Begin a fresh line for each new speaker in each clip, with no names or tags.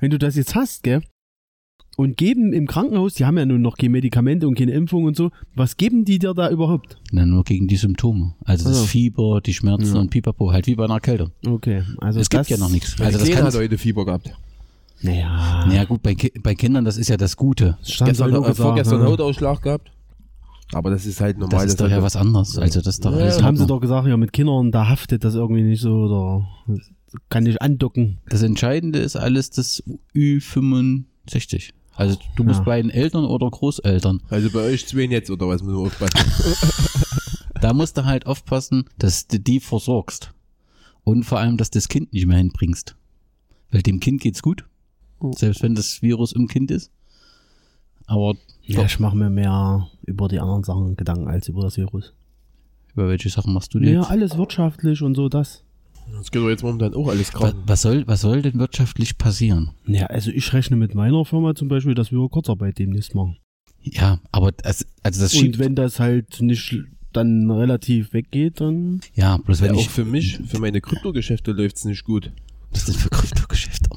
wenn du das jetzt hast, gell? Und geben im Krankenhaus, die haben ja nun noch keine Medikamente und keine Impfung und so, was geben die dir da überhaupt?
Na, nur gegen die Symptome. Also das
Also.
Fieber, die Schmerzen
Ja.
und Pipapo, halt wie bei einer Erkältung.
Okay, also
es gibt
das,
ja noch nichts. Also das kann,
hat heute Fieber gehabt.
Naja,
naja gut, bei, bei Kindern, das ist ja das Gute.
das stand
Gestern, äh, vorgestern
ne?
Hautausschlag gehabt. Aber das ist halt normal.
Das ist doch ja was anderes. Also das ist doch
Ja,
haben sie doch gesagt, ja, mit Kindern, da haftet das irgendwie nicht so oder kann nicht andocken.
Das Entscheidende ist alles das Ü65. Also du musst
Ja.
bei den Eltern oder Großeltern.
Also bei euch zwei jetzt oder was müssen wir aufpassen?
Da musst du halt aufpassen, dass du die versorgst. Und vor allem, dass du das Kind nicht mehr hinbringst. Weil dem Kind geht's gut.
Oh.
Selbst wenn das Virus im Kind ist. Aber
Ja, ich mache mir mehr über die anderen Sachen Gedanken als über das Virus.
über welche Sachen machst du dir
Ja,
jetzt?
alles wirtschaftlich und so das.
Das geht doch jetzt momentan auch alles
Was,
krank.
was, soll, was soll denn wirtschaftlich passieren?
Ja, also ich rechne mit meiner Firma zum Beispiel, dass wir Kurzarbeit demnächst machen.
Ja, aber das, also das
Und wenn das halt nicht dann relativ weggeht, dann
Ja, bloß
Ja,
wenn
auch
ich.
für mich, für meine Kryptogeschäfte läuft's nicht gut.
Was ist für Kryptogeschäfte?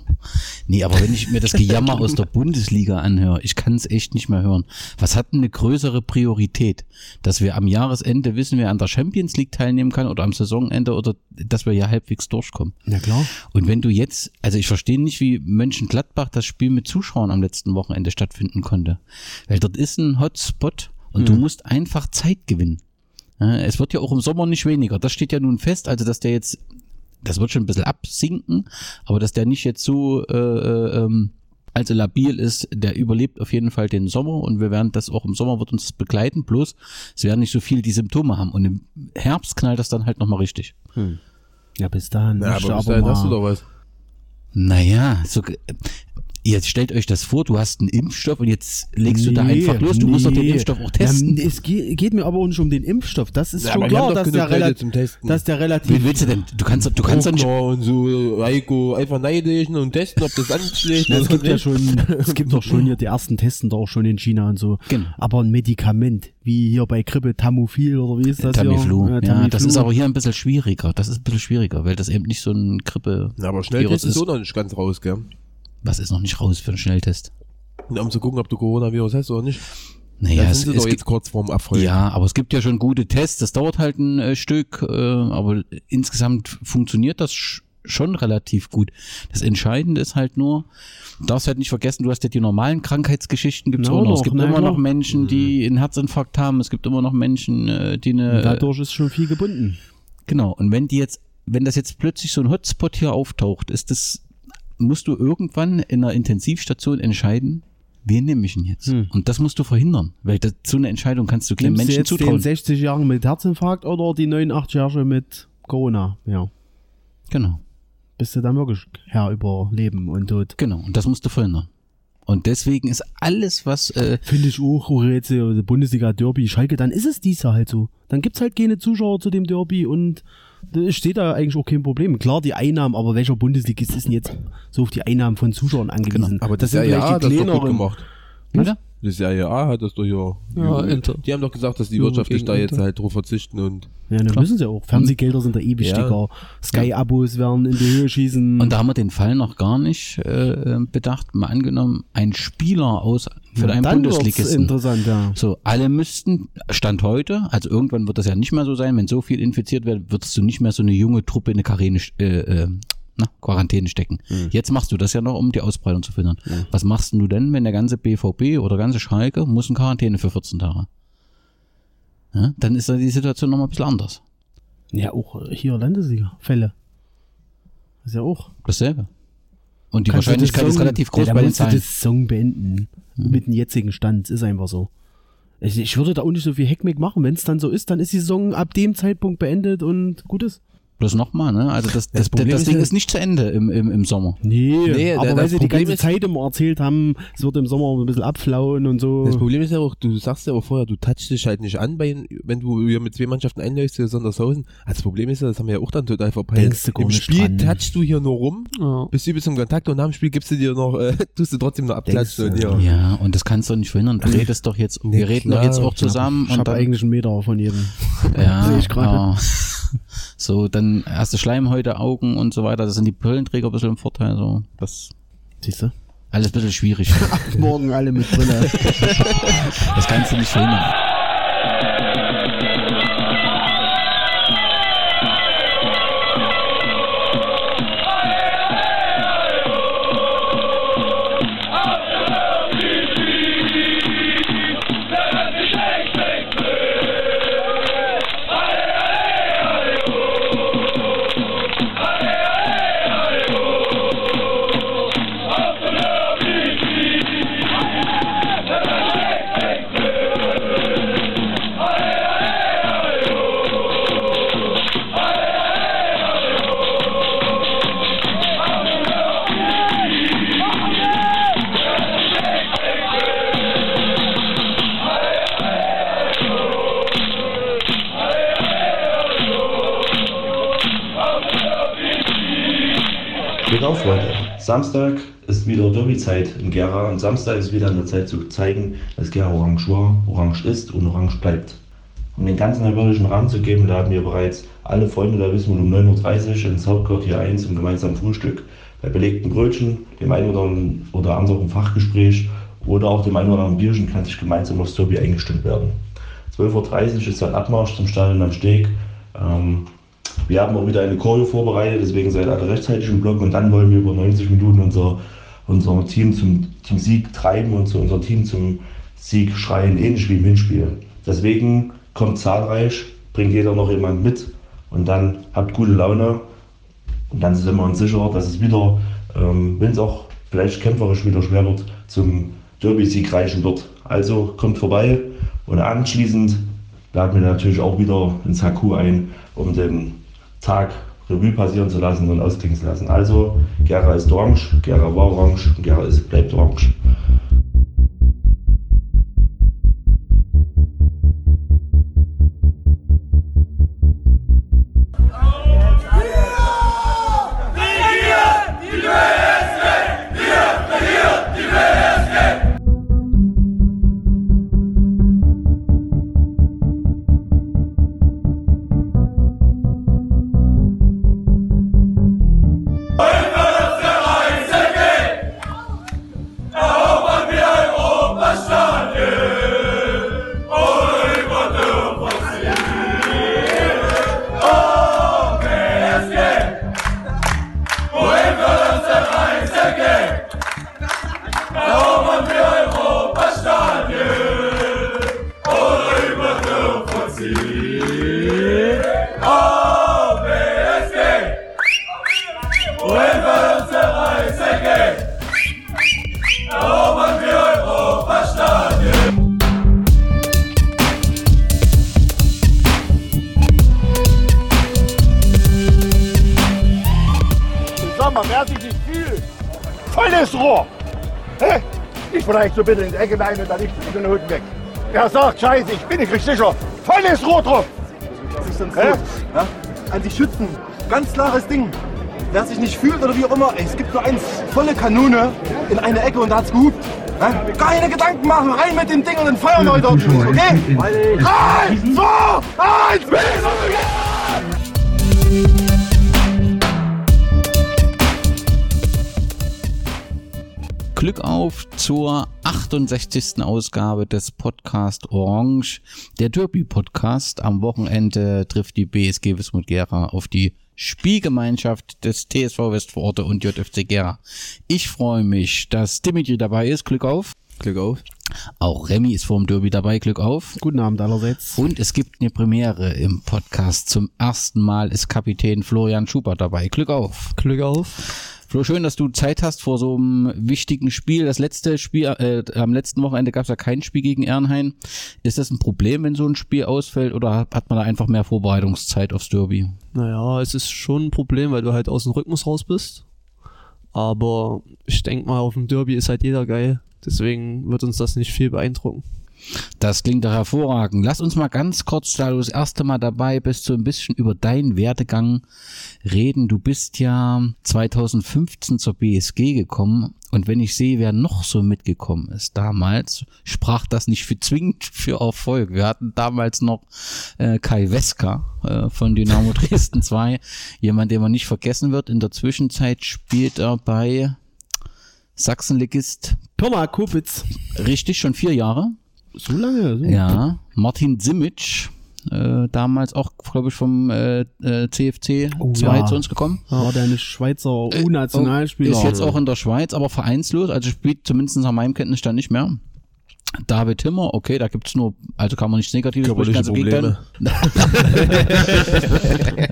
Nee, aber wenn ich mir das Gejammer aus der Bundesliga anhöre, ich kann es echt nicht mehr hören. Was hat denn eine größere Priorität? Dass wir am Jahresende wissen, wer an der Champions League teilnehmen kann oder am Saisonende oder dass wir ja halbwegs durchkommen.
ja klar.
Und wenn du jetzt, also ich verstehe nicht, wie Mönchengladbach das Spiel mit Zuschauern am letzten Wochenende stattfinden konnte. Weil dort ist ein Hotspot und du musst einfach Zeit gewinnen. Es wird ja auch im Sommer nicht weniger. Das steht ja nun fest, also dass der jetzt, das wird schon ein bisschen absinken, aber dass der nicht jetzt so äh, äh, ähm, also labil ist, der überlebt auf jeden Fall den Sommer und wir werden das auch im Sommer wird uns das begleiten, bloß es werden nicht so viel die Symptome haben und im Herbst knallt das dann halt nochmal richtig.
Ja, bis dahin.
Ja, aber bis dahin hast du doch was.
Naja, so, jetzt stellt euch das vor, du hast einen Impfstoff und jetzt legst du da
Nee,
einfach los, du musst doch den
nee.
Impfstoff auch testen.
Ja, es geht, geht mir aber auch nicht um den Impfstoff. Das ist
Ja,
schon klar, dass der,
Leute
relativ,
zum Testen.
dass der
Wen
relativ.
willst du denn? Du kannst, doch- du kannst doch nicht.
Und so, Heiko, einfach neidisch und testen, ob das anschlägt.
Ja, es
oder
gibt ja schon, es gibt doch schon hier die ersten testen doch auch schon in China und so.
Genau.
Aber ein Medikament, wie hier bei Grippe Tamiflu oder wie ist das
Tamiflu.
hier?
Ja, das
Tamiflu.
ist aber hier ein bisschen schwieriger. Das ist ein bisschen schwieriger, weil das eben nicht so ein Grippe.
Ja, aber schnell ist so
ist.
noch nicht ganz raus, gell?
Was ist noch nicht raus für einen Schnelltest?
Um zu gucken, ob du Coronavirus hast oder nicht.
Naja,
da
es,
sind sie
es
doch
gibt,
jetzt kurz vorm Erfolg.
ja, aber es gibt ja schon gute Tests. Das dauert halt ein äh, Stück, äh, aber insgesamt funktioniert das sch schon relativ gut. Das Entscheidende ist halt nur, du darfst halt nicht vergessen, du hast ja die normalen Krankheitsgeschichten gibt's auch noch. Es gibt
na,
immer noch
noch.
Menschen, die einen Herzinfarkt haben. Es gibt immer noch Menschen, äh, die
Und
eine
dadurch ist schon viel gebunden.
Genau, und wenn die jetzt, wenn das jetzt plötzlich so ein Hotspot hier auftaucht, ist das, musst du irgendwann in einer Intensivstation entscheiden, wen nehme ich denn jetzt?
Hm.
Und das musst du verhindern, weil das, so eine Entscheidung kannst du keinem Menschen
jetzt
zutrauen.
den 60-Jährigen mit Herzinfarkt oder die 89-Jährige mit Corona? Ja.
Genau,
Bist du dann wirklich Herr über Leben und Tod?
genau, und das musst du verhindern. Und deswegen ist alles, was, äh,
Finde ich auch, auch jetzt die Bundesliga Derby, Schalke, dann ist es dies halt so. Dann gibt's halt keine Zuschauer zu dem Derby und steht da eigentlich auch kein Problem. Klar, die Einnahmen, aber welcher Bundesligist ist denn jetzt so auf die Einnahmen von Zuschauern angewiesen?
Aber das,
sind
Serie A
vielleicht
hat
die
das doch gut
kleineren.
gemacht.
oder?
Das Serie A hat das doch hier.
Ja, Inter.
Die haben doch gesagt, dass die
Jugend
wirtschaftlich da jetzt
Inter.
halt drauf verzichten und
Ja, dann
Klar.
müssen sie auch. Fernsehgelder sind da eh wichtiger. Sky-Abos werden in die Höhe schießen.
Und da haben wir den Fall noch gar nicht äh, äh, bedacht. Mal angenommen, ein Spieler aus für einen
dann wird's
Bundesligisten.
interessant, ja.
So, alle müssten, Stand heute, also irgendwann wird das ja nicht mehr so sein, wenn so viel infiziert wird, würdest du nicht mehr so eine junge Truppe in eine Quarantäne, äh, äh, na, Quarantäne stecken. Jetzt machst du das ja noch, um die Ausbreitung zu verhindern. Was machst du denn, wenn der ganze BVB oder ganze Schalke muss in Quarantäne für 14 Tage? Ja, dann ist da die Situation nochmal ein bisschen anders.
Ja, auch hier Landesliga-Fälle. ist ja auch.
Dasselbe. Und die
Kannst
Wahrscheinlichkeit
das
ist
Song-
relativ groß
ja,
bei den
musst du
Zahlen.
das Song beenden. Mit dem jetzigen Stand. Ist einfach so. Ich, ich würde da auch nicht so viel Heckmeck machen. Wenn es dann so ist, dann ist die Saison ab dem Zeitpunkt beendet und gut ist.
Bloß nochmal, ne? Also das, das, das,
Problem
das
ist
Ding
ja-
ist nicht zu Ende im, im, im Sommer.
Nee,
Nee,
aber weil
das
sie die ganze
ist-
Zeit immer erzählt haben, es wird im Sommer ein bisschen abflauen und so.
Das Problem ist ja auch, du sagst ja auch vorher, du touchst dich halt nicht an, bei, wenn du hier mit zwei Mannschaften einläufst, hier Sondershausen. Also das Problem ist ja, das haben wir ja auch dann total verpeilt.
Denkst du gar
Im
nicht
Spiel
dran.
touchst du hier nur rum,
Ja.
bist du bis zum Kontakt und nach dem Spiel gibst du dir noch, äh, tust du trotzdem noch abklatschen ja.
Ja, und das kannst du nicht verhindern. Du redest doch jetzt,
Nee,
wir reden
klar,
doch jetzt auch zusammen
ich habe eigentlich einen Meter von jedem.
ja,
Sehe ich gerade.
ja. So, dann hast du Schleimhäute, Augen und so weiter. Da sind die Brillenträger ein bisschen im Vorteil. So, das
Siehst du?
Alles ein bisschen schwierig.
Morgen alle mit Brille.
Das kannst du nicht verhindern.
Glück Samstag ist wieder Derby-Zeit in Gera und Samstag ist wieder an der Zeit zu zeigen, dass Gera orange war, orange ist und orange bleibt. Um den ganzen erwürdigen Rahmen zu geben, laden wir bereits alle Freunde der Wismut um 9.30 Uhr ins Hauptquartier 1 zum gemeinsamen Frühstück. Bei belegten Brötchen, dem einen oder, oder anderen Fachgespräch oder auch dem einen oder anderen Bierchen kann sich gemeinsam aufs Derby eingestimmt werden. 12.30 Uhr ist dann Abmarsch zum Stadion am Steg. Ähm, wir haben auch wieder eine Choreo vorbereitet, deswegen seid alle rechtzeitig im Block und dann wollen wir über 90 Minuten unser, unser Team zum, zum Sieg treiben und zu unser Team zum Sieg schreien, ähnlich wie im Hinspiel. Deswegen kommt zahlreich, bringt jeder noch jemand mit und dann habt gute Laune und dann sind wir uns sicher, dass es wieder, ähm, wenn es auch vielleicht kämpferisch wieder schwer wird, zum Derby-Sieg reichen wird. Also kommt vorbei und anschließend laden wir natürlich auch wieder ins HQ ein, um den Tag Revue passieren zu lassen und ausklingen zu lassen. Also, Gera ist orange, Gera war orange, und Gera ist, bleibt orange.
Bitte in die Ecke rein und dann in den Hut weg. Er sagt, scheiße, ich bin nicht richtig sicher. Volles Rohr drauf.
Das ist dann
Hä?
gut. Ja? An die Schützen. Ganz klares Ding. Wer sich nicht fühlt oder wie auch immer, ey, es gibt nur eins, volle Kanone in eine Ecke und da hat's gehupt. Ja? Keine Gedanken machen, rein mit dem Ding und dann feuern wir heute ordentlich, okay? Drei, zwei, eins,
Glück auf zur 68. Ausgabe des Podcast Orange, der Derby-Podcast. Am Wochenende trifft die BSG Wismut Gera auf die Spielgemeinschaft des TSV Westvororte und JFC Gera. Ich freue mich, dass Dimitri dabei ist. Glück auf.
Glück auf.
Auch Remy ist vorm Derby dabei. Glück auf.
Guten Abend allerseits.
Und es gibt eine Premiere im Podcast. Zum ersten Mal ist Kapitän Florian Schubert dabei. Glück auf.
Glück auf.
Flo, schön, dass du Zeit hast vor so einem wichtigen Spiel. Das letzte Spiel, äh, am letzten Wochenende gab es ja kein Spiel gegen Ernhain. Ist das ein Problem, wenn so ein Spiel ausfällt oder hat man da einfach mehr Vorbereitungszeit aufs Derby?
Naja, es ist schon ein Problem, weil du halt aus dem Rhythmus raus bist. Aber ich denke mal, auf dem Derby ist halt jeder geil. Deswegen wird uns das nicht viel beeindrucken.
Das klingt doch hervorragend. Lass uns mal ganz kurz, da du das erste Mal dabei bist, so ein bisschen über deinen Werdegang reden. Du bist ja 2015 zur BSG gekommen und wenn ich sehe, wer noch so mitgekommen ist damals, sprach das nicht für zwingend für Erfolg. Wir hatten damals noch äh, Kai Weska äh, von Dynamo Dresden 2, jemand, den man nicht vergessen wird. In der Zwischenzeit spielt er bei Sachsenligist,
Pirma Kopitz.
richtig, schon vier Jahre.
So lange? So.
Ja, Martin Simic, äh, damals auch, glaube ich, vom äh, äh, CFC
Oh,
2
ja.
zu uns gekommen.
War der eine Schweizer U-Nationalspieler?
Ist jetzt auch in der Schweiz, aber vereinslos, also spielt zumindest nach meinem Kenntnisstand nicht mehr. David Timmer, okay, da gibt's nur, also kann man nichts Negatives sprechen, ganz im Gegenteil.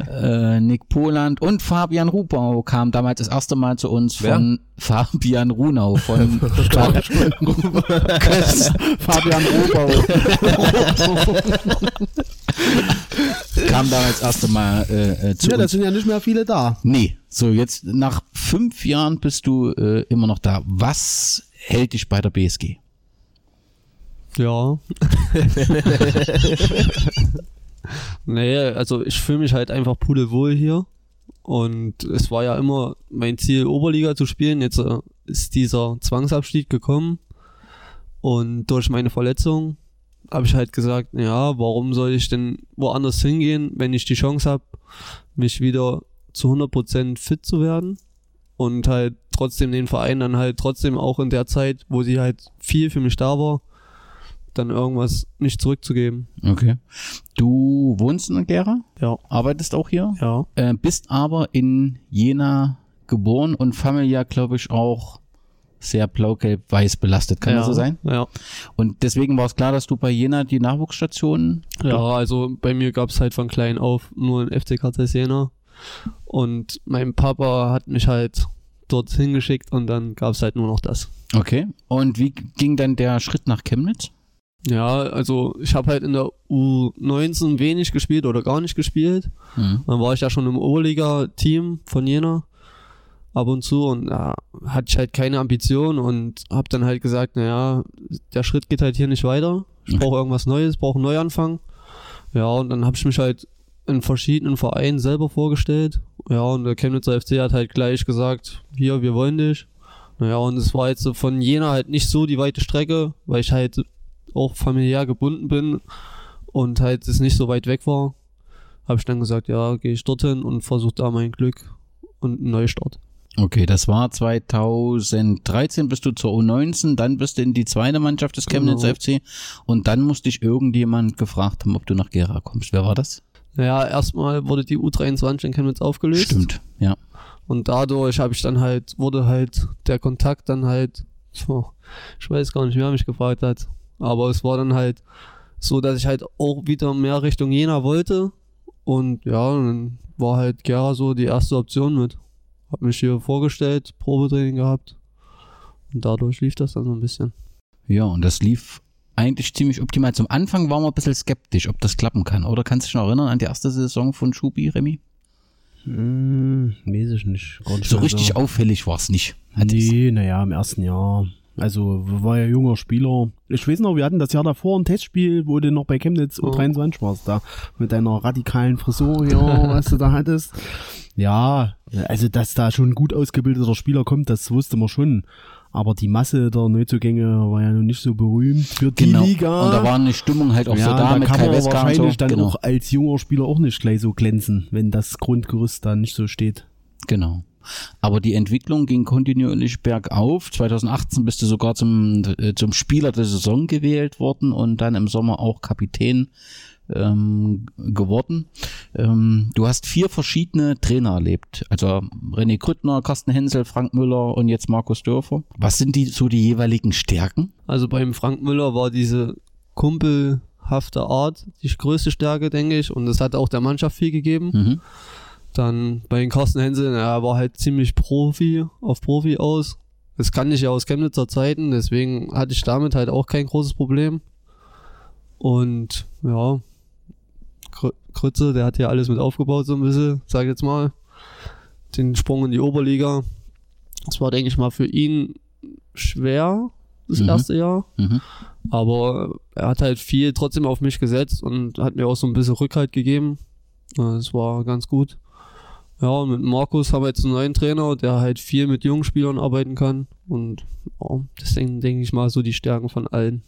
äh, Nick Poland und Fabian Rubau kam damals das erste Mal zu uns
Wer?
von Fabian Runau von.
Fabian Robau.
kam damals das erste Mal äh, äh, zu
Ja, da
uns.
sind ja nicht mehr viele da.
Nee, so jetzt nach fünf Jahren bist du äh, immer noch da. Was hält dich bei der BSG?
Ja. nee, also ich fühle mich halt einfach pudelwohl hier. Und es war ja immer mein Ziel, Oberliga zu spielen. Jetzt äh, ist dieser Zwangsabstieg gekommen. Und durch meine Verletzung habe ich halt gesagt, ja, warum soll ich denn woanders hingehen, wenn ich die Chance habe, mich wieder zu 100% fit zu werden und halt trotzdem den Verein dann halt trotzdem auch in der Zeit, wo sie halt viel für mich da war, dann irgendwas nicht zurückzugeben.
Okay. Du wohnst in Gera,
Ja.
arbeitest auch hier,
Ja.
äh, bist aber in Jena geboren und familiär, glaube ich, auch sehr blau-gelb-weiß belastet. Kann
ja.
das so sein?
Ja.
Und deswegen war es klar, dass du bei Jena die Nachwuchsstation
Ja, also bei mir gab es halt von klein auf nur ein FC Kartels Jena. Und mein Papa hat mich halt dort hingeschickt und dann gab es halt nur noch das.
Okay. Und wie ging dann der Schritt nach Chemnitz?
Ja, also ich habe halt in der U19 wenig gespielt oder gar nicht gespielt.
Mhm.
Dann war ich ja schon im Oberliga-Team von Jena ab und zu und ja, hatte ich halt keine Ambition und habe dann halt gesagt, naja, der Schritt geht halt hier nicht weiter. Ich brauche irgendwas Neues, brauche einen Neuanfang. Ja, und dann habe ich mich halt in verschiedenen Vereinen selber vorgestellt. Ja, und der Chemnitzer FC hat halt gleich gesagt, hier, wir wollen dich. Naja, und es war jetzt so von Jena halt nicht so die weite Strecke, weil ich halt auch familiär gebunden bin und halt es nicht so weit weg war habe ich dann gesagt, ja, gehe ich dorthin und versuche da mein Glück und einen Neustart.
Okay, das war 2013 bist du zur U19, dann bist du in die zweite Mannschaft des Chemnitzer
Genau.
FC und dann musste dich irgendjemand gefragt haben, ob du nach Gera kommst. Wer war das?
Naja, erstmal wurde die U23 in Chemnitz aufgelöst.
Stimmt, ja.
Und dadurch habe ich dann halt, wurde halt der Kontakt dann halt, ich weiß gar nicht, wer mich gefragt hat, aber es war dann halt so, dass ich halt auch wieder mehr Richtung Jena wollte und ja, dann war halt Gera so die erste Option mit. Hab mich hier vorgestellt, Probetraining gehabt und dadurch lief das dann so ein bisschen.
Ja, und das lief eigentlich ziemlich optimal. Zum Anfang waren wir ein bisschen skeptisch, ob das klappen kann. Oder kannst du dich noch erinnern an die erste Saison von Schubi, Remy?
Hm, weiß ich nicht. Nicht
So richtig auffällig war es nicht.
Nee, naja, im ersten Jahr. Also, war ja junger Spieler. Ich weiß noch, wir hatten das Jahr davor ein Testspiel, wo du noch bei Chemnitz
Oh.
U23 warst, da. Mit deiner radikalen Frisur, ja, was du da hattest. Ja, also, dass da schon ein gut ausgebildeter Spieler kommt, das wusste man schon. Aber die Masse der Neuzugänge war ja noch nicht so berühmt für die
Genau.
Liga.
Und da war eine Stimmung halt auch
ja,
so da,
da
mit
kann
Kai
man wahrscheinlich
so.
dann
genau.
auch als junger Spieler auch nicht gleich so glänzen, wenn das Grundgerüst da nicht so steht.
Genau. Aber die Entwicklung ging kontinuierlich bergauf. 2018 bist du sogar zum, äh, zum Spieler der Saison gewählt worden und dann im Sommer auch Kapitän ähm, geworden. Ähm, du hast vier verschiedene Trainer erlebt. Also René Krüttner, Carsten Hensel, Frank Müller und jetzt Markus Dörfer. Was sind die so die jeweiligen Stärken?
Also beim Frank Müller war diese kumpelhafte Art die größte Stärke, denke ich. Und das hat auch der Mannschaft viel gegeben.
Mhm.
Dann bei den Carsten Hensel, er war halt ziemlich Profi, auf Profi aus. Das kannte ich ja aus Chemnitzer Zeiten, deswegen hatte ich damit halt auch kein großes Problem. Und ja, Krü- Krütze, der hat hier alles mit aufgebaut, so ein bisschen, sag ich jetzt mal. Den Sprung in die Oberliga. Das war, denke ich mal, für ihn schwer, das
Mhm.
erste Jahr.
Mhm.
Aber er hat halt viel trotzdem auf mich gesetzt und hat mir auch so ein bisschen Rückhalt gegeben. Das war ganz gut. Ja, und mit Markus haben wir jetzt einen neuen Trainer, der halt viel mit jungen Spielern arbeiten kann. Und ja, das denke denk ich mal so die Stärken von allen.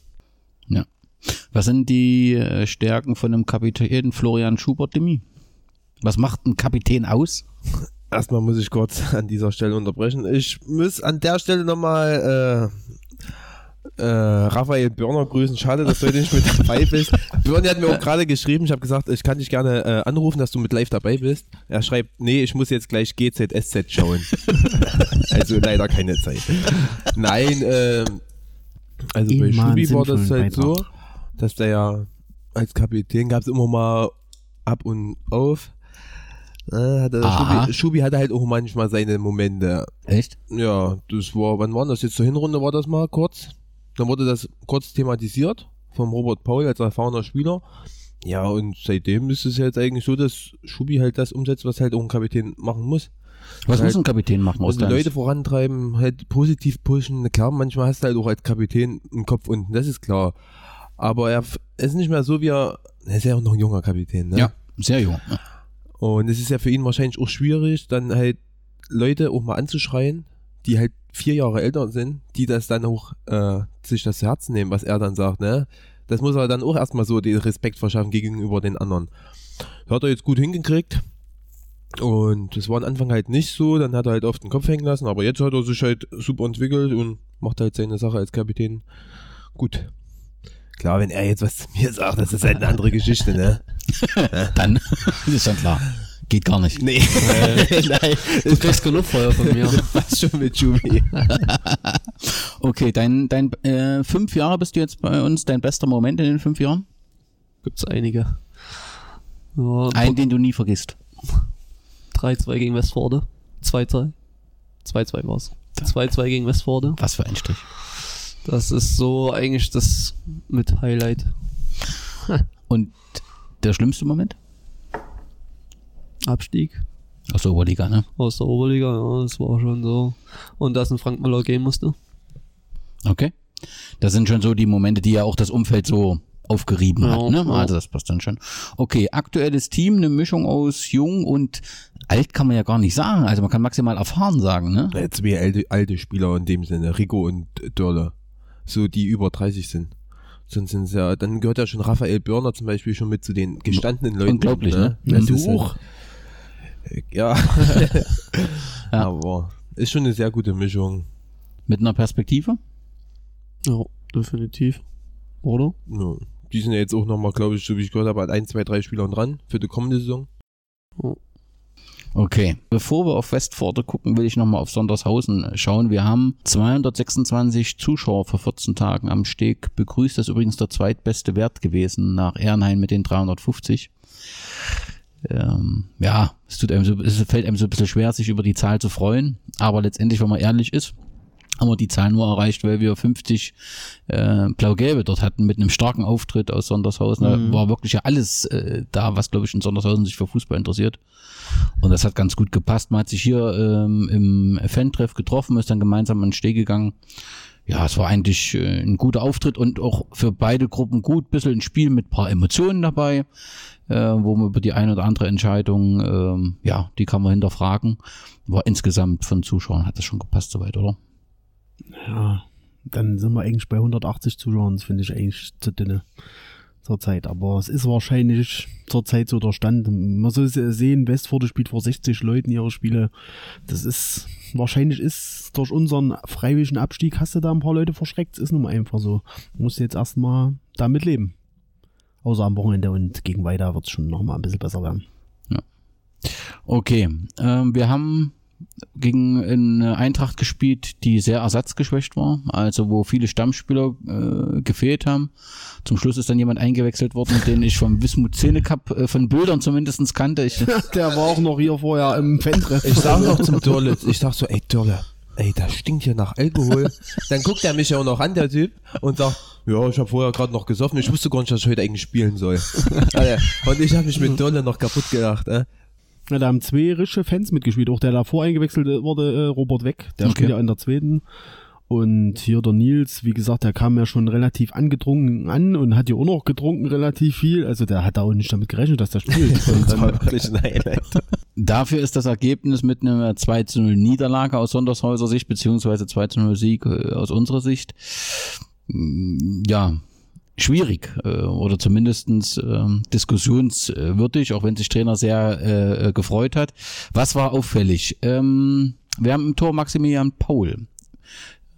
Was sind die äh, Stärken von dem Kapitän Florian Schubert-Demi? Was macht ein Kapitän aus?
Erstmal muss ich kurz an dieser Stelle unterbrechen. Ich muss an der Stelle nochmal äh, Raphael Börner grüßen. Schade, dass du heute nicht mit dabei bist. Börner hat mir auch gerade geschrieben, ich habe gesagt, ich kann dich gerne äh, anrufen, dass du mit live dabei bist. Er schreibt, nee, ich muss jetzt gleich GZSZ schauen. also leider keine Zeit. Nein, äh, also bei
Immer einen
Schubi war das halt so,
Beitrag.
dass der ja als Kapitän gab es immer mal ab und auf. Äh, hatte. Schubi, Schubi hatte halt auch manchmal seine Momente.
Echt?
Ja, das war, wann war das? Jetzt zur Hinrunde war das mal kurz. Dann wurde das kurz thematisiert vom Robert Paul als erfahrener Spieler. Ja, und seitdem ist es jetzt eigentlich so, dass Schubi halt das umsetzt, was halt auch ein Kapitän machen muss.
Was
Halt-
muss ein Kapitän machen aus deiner
Leute vorantreiben, halt positiv pushen. Klar, manchmal hast du halt auch als Kapitän einen Kopf unten, das ist klar. Aber er ist nicht mehr so wie er, er ist ja auch noch ein junger Kapitän, ne?
Ja, sehr jung.
Und es ist ja für ihn wahrscheinlich auch schwierig, dann halt Leute auch mal anzuschreien, die halt vier Jahre älter sind, die das dann auch äh, sich das zu Herzen nehmen, was er dann sagt, ne? Das muss er dann auch erstmal so den Respekt verschaffen gegenüber den anderen. Das hat er jetzt gut hingekriegt. Und das war am Anfang halt nicht so, dann hat er halt oft den Kopf hängen lassen, aber jetzt hat er sich halt super entwickelt und macht halt seine Sache als Kapitän gut. Klar, wenn er jetzt was zu mir sagt, das ist halt eine andere Geschichte, ne?
Dann ist schon klar. Geht gar nicht.
Nee. Nein.
Du kriegst genug Feuer von mir.
Was schon mit Jubi?
Okay, dein, dein äh, fünf Jahre bist du jetzt bei uns, dein bester Moment in den fünf Jahren?
Gibt's einige. Ja,
Einen, den du nie vergisst.
3-2 gegen Westforde. 2-2. 2-2 war's. 2-2 gegen Westforde.
Was für ein Stich.
Das ist so eigentlich das mit Highlight.
Und der schlimmste Moment?
Abstieg
Aus der Oberliga, ne?
aus der Oberliga, ja, das war schon so. Und dass ein Frank Müller gehen musste.
Okay. Das sind schon so die Momente, die ja auch das Umfeld so aufgerieben
Ja,
hat, ne?
ja.
Also das passt dann schon. Okay, aktuelles Team, eine Mischung aus jung und alt kann man ja gar nicht sagen. Also man kann maximal erfahren sagen, ne?
Ja, Zwei alte, alte Spieler in dem Sinne, Rico und Dörle. So, die über 30 sind. Sonst sind ja, dann gehört ja schon Raphael Börner zum Beispiel schon mit zu den gestandenen Leuten.
Unglaublich, ne?
Das
Du
ist
auch.
Ja.
Ja.
Aber ist schon eine sehr gute Mischung.
Mit einer Perspektive.
Ja, definitiv. Oder?
Ja. Die sind ja jetzt auch nochmal, glaube ich, so wie ich gehört habe, an ein, zwei, drei Spielern dran für die kommende Saison.
Okay. Bevor wir auf Westforde gucken, will ich nochmal auf Sondershausen schauen. Wir haben 226 Zuschauer vor 14 Tagen am Steg begrüßt. Das ist übrigens der zweitbeste Wert gewesen nach Ehrenhain mit den 350. Ähm, ja, es, tut einem so, es fällt einem so ein bisschen schwer, sich über die Zahl zu freuen. Aber letztendlich, wenn man ehrlich ist, haben wir die Zahl nur erreicht, weil wir 50 äh, Blau-Gelbe dort hatten mit einem starken Auftritt aus Sondershausen. Da war wirklich ja alles äh, da, was, glaube ich, in Sondershausen sich für Fußball interessiert. Und das hat ganz gut gepasst. Man hat sich hier ähm, im Fan-Treff getroffen, ist dann gemeinsam an den Steg gegangen. Ja, es war eigentlich äh, ein guter Auftritt und auch für beide Gruppen gut. Bisschen ein Spiel mit paar Emotionen dabei, äh, wo man über die eine oder andere Entscheidung, ähm, ja, die kann man hinterfragen. Aber insgesamt von Zuschauern hat das schon gepasst soweit, oder?
Ja, dann sind wir eigentlich bei 180 Zuschauern. Das finde ich eigentlich zu dünne zurzeit. Aber es ist wahrscheinlich zurzeit so der Stand. Man soll es ja sehen, Westforde spielt vor 60 Leuten ihre Spiele. Das ist, wahrscheinlich ist durch unseren freiwilligen Abstieg hast du da ein paar Leute verschreckt. Das ist nun mal einfach so. Du musst jetzt erstmal damit leben. Außer am Wochenende und gegen weiter wird es schon nochmal ein bisschen besser werden.
Okay, ähm, wir haben gegen eine Eintracht gespielt, die sehr ersatzgeschwächt war, also wo viele Stammspieler äh, gefehlt haben. Zum Schluss ist dann jemand eingewechselt worden, den ich vom Wismut Szene Cup äh, von Bildern zumindestens kannte. Ich,
Der war auch noch hier vorher im Fan-Treff.
Ich sag noch zum Dörle, ich sag so, ey Dörle, ey, das stinkt hier nach Alkohol. Dann guckt er mich ja auch noch an, der Typ, und sagt, ja, ich habe vorher gerade noch gesoffen, ich wusste gar nicht, dass ich heute eigentlich spielen soll. Und ich habe mich mit Dörle noch kaputt gelacht, äh.
Ja, da haben zwei rische Fans mitgespielt. Auch der davor eingewechselt wurde, äh, Robert Weck, der
Okay.
spielt ja in der zweiten. Und hier der Nils, wie gesagt, der kam ja schon relativ angetrunken an und hat ja auch noch getrunken relativ viel. Also der hat da auch nicht damit gerechnet, dass der spielt.
Das war wirklich ein Highlight.
dafür ist das Ergebnis mit einer 2 zu 0 Niederlage aus Sondershäuser Sicht, beziehungsweise 2 zu 0 Sieg äh, aus unserer Sicht. Mm, Ja, schwierig äh, oder zumindestens äh, diskussionswürdig, auch wenn sich Trainer sehr äh, gefreut hat. Was war auffällig? Ähm, wir haben im Tor Maximilian Paul.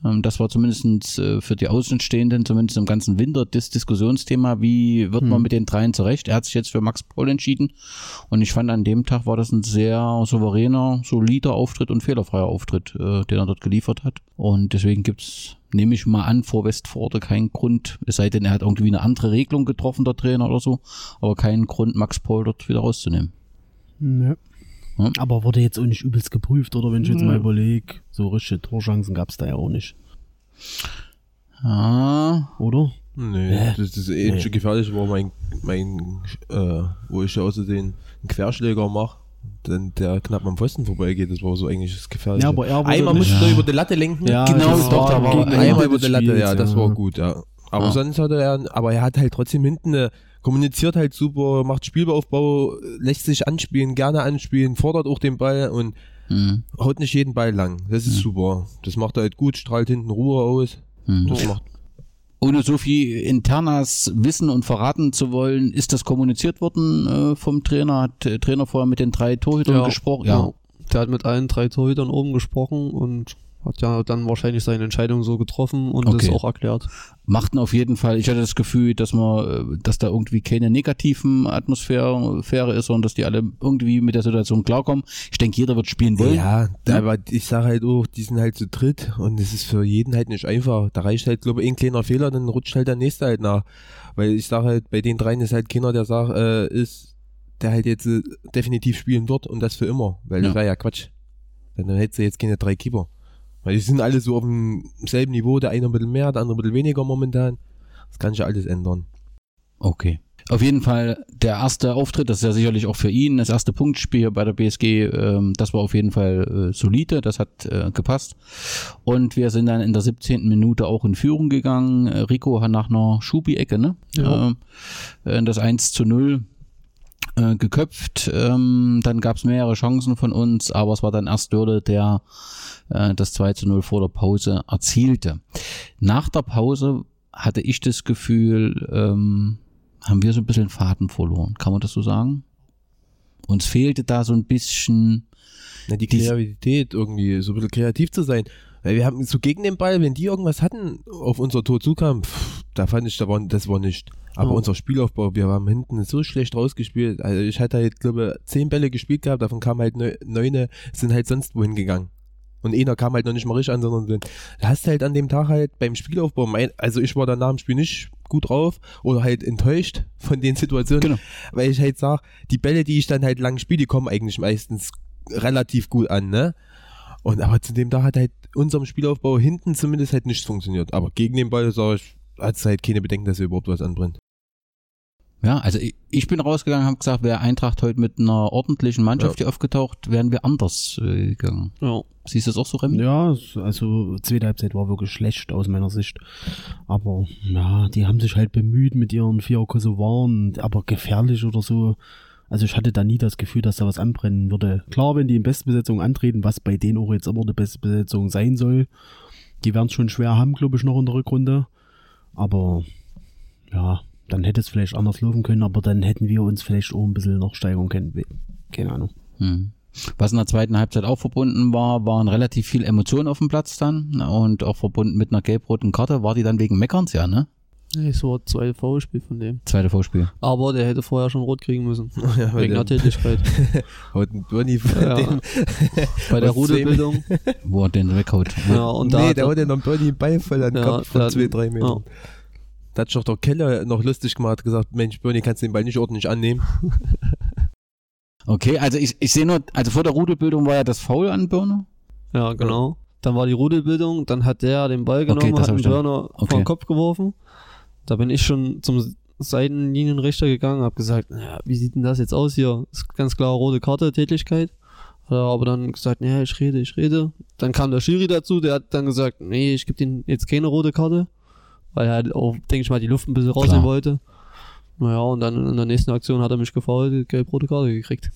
Ähm, das war zumindest äh, für die Außenstehenden, zumindest im ganzen Winter, das Diskussionsthema. Wie wird man
Hm.
mit den dreien zurecht? Er hat sich jetzt für Max Paul entschieden. Und ich fand, an dem Tag war das ein sehr souveräner, solider Auftritt und fehlerfreier Auftritt, äh, den er dort geliefert hat. Und deswegen gibt's, nehme ich mal an, vor Westforde keinen Grund, es sei denn, er hat irgendwie eine andere Regelung getroffen, der Trainer oder so, aber keinen Grund, Max Paul dort wieder rauszunehmen.
Ja.
Ja.
Aber wurde jetzt auch nicht übelst geprüft, oder wenn ich jetzt
Ja.
mal überlege, so richtige Torchancen gab's da ja auch nicht,
Ah,
oder?
Nee,
Hä?
das, das ähnliche
Nee.
gefährlich war mein, mein äh, wo ich außerdem einen Querschläger mache, dann der knapp am Pfosten vorbeigeht, das war so eigentlich das Gefährliche.
Ja, aber er
Einmal musste er über die Latte lenken.
Ja,
Genau,
das
doch, da war
einmal über die Latte,
Spiels,
ja, das war gut, ja. Aber
Ah.
sonst hatte er, aber er hat halt trotzdem hinten eine, kommuniziert halt super, macht Spielaufbau, lässt sich anspielen, gerne anspielen, fordert auch den Ball und
hm,
haut nicht jeden Ball lang. Das ist super. Das macht er halt gut, strahlt hinten Ruhe aus.
hm.
Das macht
Ohne so viel Internas wissen und verraten zu wollen, ist das kommuniziert worden äh, vom Trainer? Hat der Trainer vorher mit den drei Torhütern gesprochen? Ja.
Der hat mit allen drei Torhütern oben gesprochen und hat ja dann wahrscheinlich seine Entscheidung so getroffen und
Okay.
das auch erklärt.
Machten auf jeden Fall, ich hatte das Gefühl, dass man, äh, dass da irgendwie keine negativen Atmosphäre Sphäre ist, sondern dass die alle irgendwie mit der Situation klarkommen. Ich denke, jeder wird spielen wollen.
Ja, da,
Ja.
aber ich sage halt auch, die sind halt zu dritt und es ist für jeden halt nicht einfach. Da reicht halt, glaube ich, ein kleiner Fehler, dann rutscht halt der nächste halt nach. Weil ich sage halt, bei den dreien ist halt keiner, der sagt, äh, ist, der halt jetzt äh, definitiv spielen wird und das für immer. Weil
Ja.
das wäre ja Quatsch. Dann hättest du jetzt keine drei Keeper. Weil die sind alle so auf demselben Niveau, der eine ein bisschen mehr, der andere ein bisschen weniger momentan. Das kann sich ja alles ändern.
Okay. Auf jeden Fall der erste Auftritt, das ist ja sicherlich auch für ihn das erste Punktspiel bei der BSG, ähm, das war auf jeden Fall äh, solide, das hat äh, gepasst. Und wir sind dann in der 17. Minute auch in Führung gegangen. Rico hat nach einer Schubi-Ecke, ne?
Ja.
Äh, äh, das 1 zu 0 äh, geköpft. Ähm, dann gab es mehrere Chancen von uns, aber es war dann erst Dörde, der äh, das 2 zu 0 vor der Pause erzielte. Nach der Pause hatte ich das Gefühl, ähm, haben wir so ein bisschen Faden verloren. Kann man das so sagen? Uns fehlte da so ein bisschen,
Na, die Kreativität irgendwie, so ein bisschen kreativ zu sein. Weil wir haben so gegen den Ball, wenn die irgendwas hatten, auf unser Tor zukam, pff, da fand ich, da war, das war nicht. Aber
Ja.
unser Spielaufbau, wir haben hinten so schlecht rausgespielt. Also ich hatte halt, glaube zehn Bälle gespielt gehabt, davon kamen halt neu- neune, sind halt sonst wohin gegangen. Und einer kam halt noch nicht mal richtig an, sondern da hast du halt an dem Tag halt beim Spielaufbau, mein, also ich war dann nach dem Spiel nicht gut drauf oder halt enttäuscht von den Situationen,
Genau.
weil ich halt sag, die Bälle, die ich dann halt lang spiele, die kommen eigentlich meistens relativ gut an, ne? Und aber zu dem Tag hat halt unserem Spielaufbau hinten zumindest halt nichts funktioniert. Aber gegen den Ball, sag ich, hat es halt keine Bedenken, dass er überhaupt was anbrennt.
ja, also ich, ich bin rausgegangen, habe gesagt, wäre Eintracht heute mit einer ordentlichen Mannschaft
Ja.
hier aufgetaucht, wären wir anders äh, gegangen.
Ja.
Siehst du das auch so, Remy?
Ja, also zweite Halbzeit war wirklich schlecht aus meiner Sicht. Aber ja, die haben sich halt bemüht mit ihren vier Kosovaren, aber gefährlich oder so. Also ich hatte da nie das Gefühl, dass da was anbrennen würde. Klar, wenn die in Bestbesetzung antreten, was bei denen auch jetzt immer die Bestbesetzung sein soll, die werden es schon schwer haben, glaube ich, noch in der Rückrunde. Aber ja, dann hätte es vielleicht anders laufen können, aber dann hätten wir uns vielleicht auch ein bisschen noch steigern können. Keine Ahnung.
Hm. Was in der zweiten Halbzeit auch verbunden war, waren relativ viel Emotionen auf dem Platz dann und auch verbunden mit einer gelb-roten Karte. War die dann wegen Meckerns, ja, ne?
Nee, so ein zweites Foulspiel von dem.
Zweite Vorspiel.
Aber der hätte vorher schon rot kriegen müssen.
Ja,
Wegen der Tätigkeit.
Haut ein Bernie von
Ja.
dem,
Bei der Rudelbildung.
Wo er den weghaut.
Ja, und
nee,
hat
der
er-
haut ja noch Bernie einen Ball voll an den
Ja,
Kopf von zwei, drei Metern.
ja.
Da hat sich doch der Keller noch lustig gemacht, hat gesagt, Mensch, Bernie, kannst du den Ball nicht ordentlich annehmen?
Okay, also ich, ich sehe nur, also vor der Rudelbildung war ja das Foul an Birne.
Ja, genau. Dann war die Rudelbildung, dann hat der den Ball genommen,
das
hat den Burner
okay.
vor den Kopf geworfen. Da bin ich schon zum Seitenlinienrichter gegangen, habe gesagt, naja, wie sieht denn das jetzt aus hier? Ist ganz klar rote Karte, Tätigkeit. Hat er aber dann gesagt, naja, ich rede, ich rede. Dann kam der Schiri dazu, der hat dann gesagt, nee, ich gebe den jetzt keine rote Karte, weil er halt auch, denke ich mal, die Luft ein bisschen rausnehmen wollte. Naja, und dann in der nächsten Aktion hat er mich gefault, gelb-rote Karte gekriegt.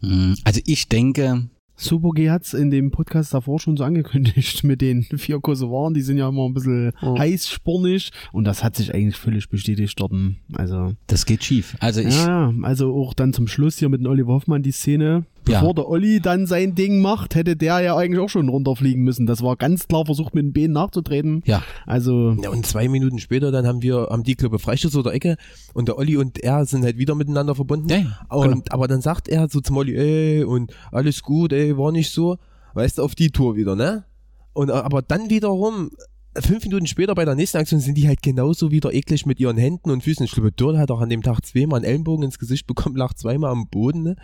Hm, Also ich denke,
Super G hat's in dem Podcast davor schon so angekündigt mit den vier Kosovaren, die sind ja immer ein bisschen
Oh.
heißspornig und das hat sich eigentlich völlig bestätigt dort. Also,
Das geht schief. Also ich,
ja, ja, also auch dann zum Schluss hier mit dem Oliver Hoffmann die Szene.
Ja.
Bevor der Olli dann sein Ding macht, hätte der ja eigentlich auch schon runterfliegen müssen. Das war ganz klar versucht, mit dem Bein nachzutreten.
ja,
Also,
Ja, und zwei Minuten später, dann haben wir, haben die, glaube ich, Freistoß oder Ecke und der Olli und er sind halt wieder miteinander verbunden.
Ja, ja,
und,
genau.
Aber dann sagt er so zum Olli, ey, und alles gut, ey, war nicht so. Weißt du, auf die Tour wieder, ne? Und aber dann wiederum, fünf Minuten später bei der nächsten Aktion sind die halt genauso wieder eklig mit ihren Händen und Füßen. Ich glaube, Dörr hat auch an dem Tag zweimal einen Ellenbogen ins Gesicht bekommen, lag zweimal am Boden, ne?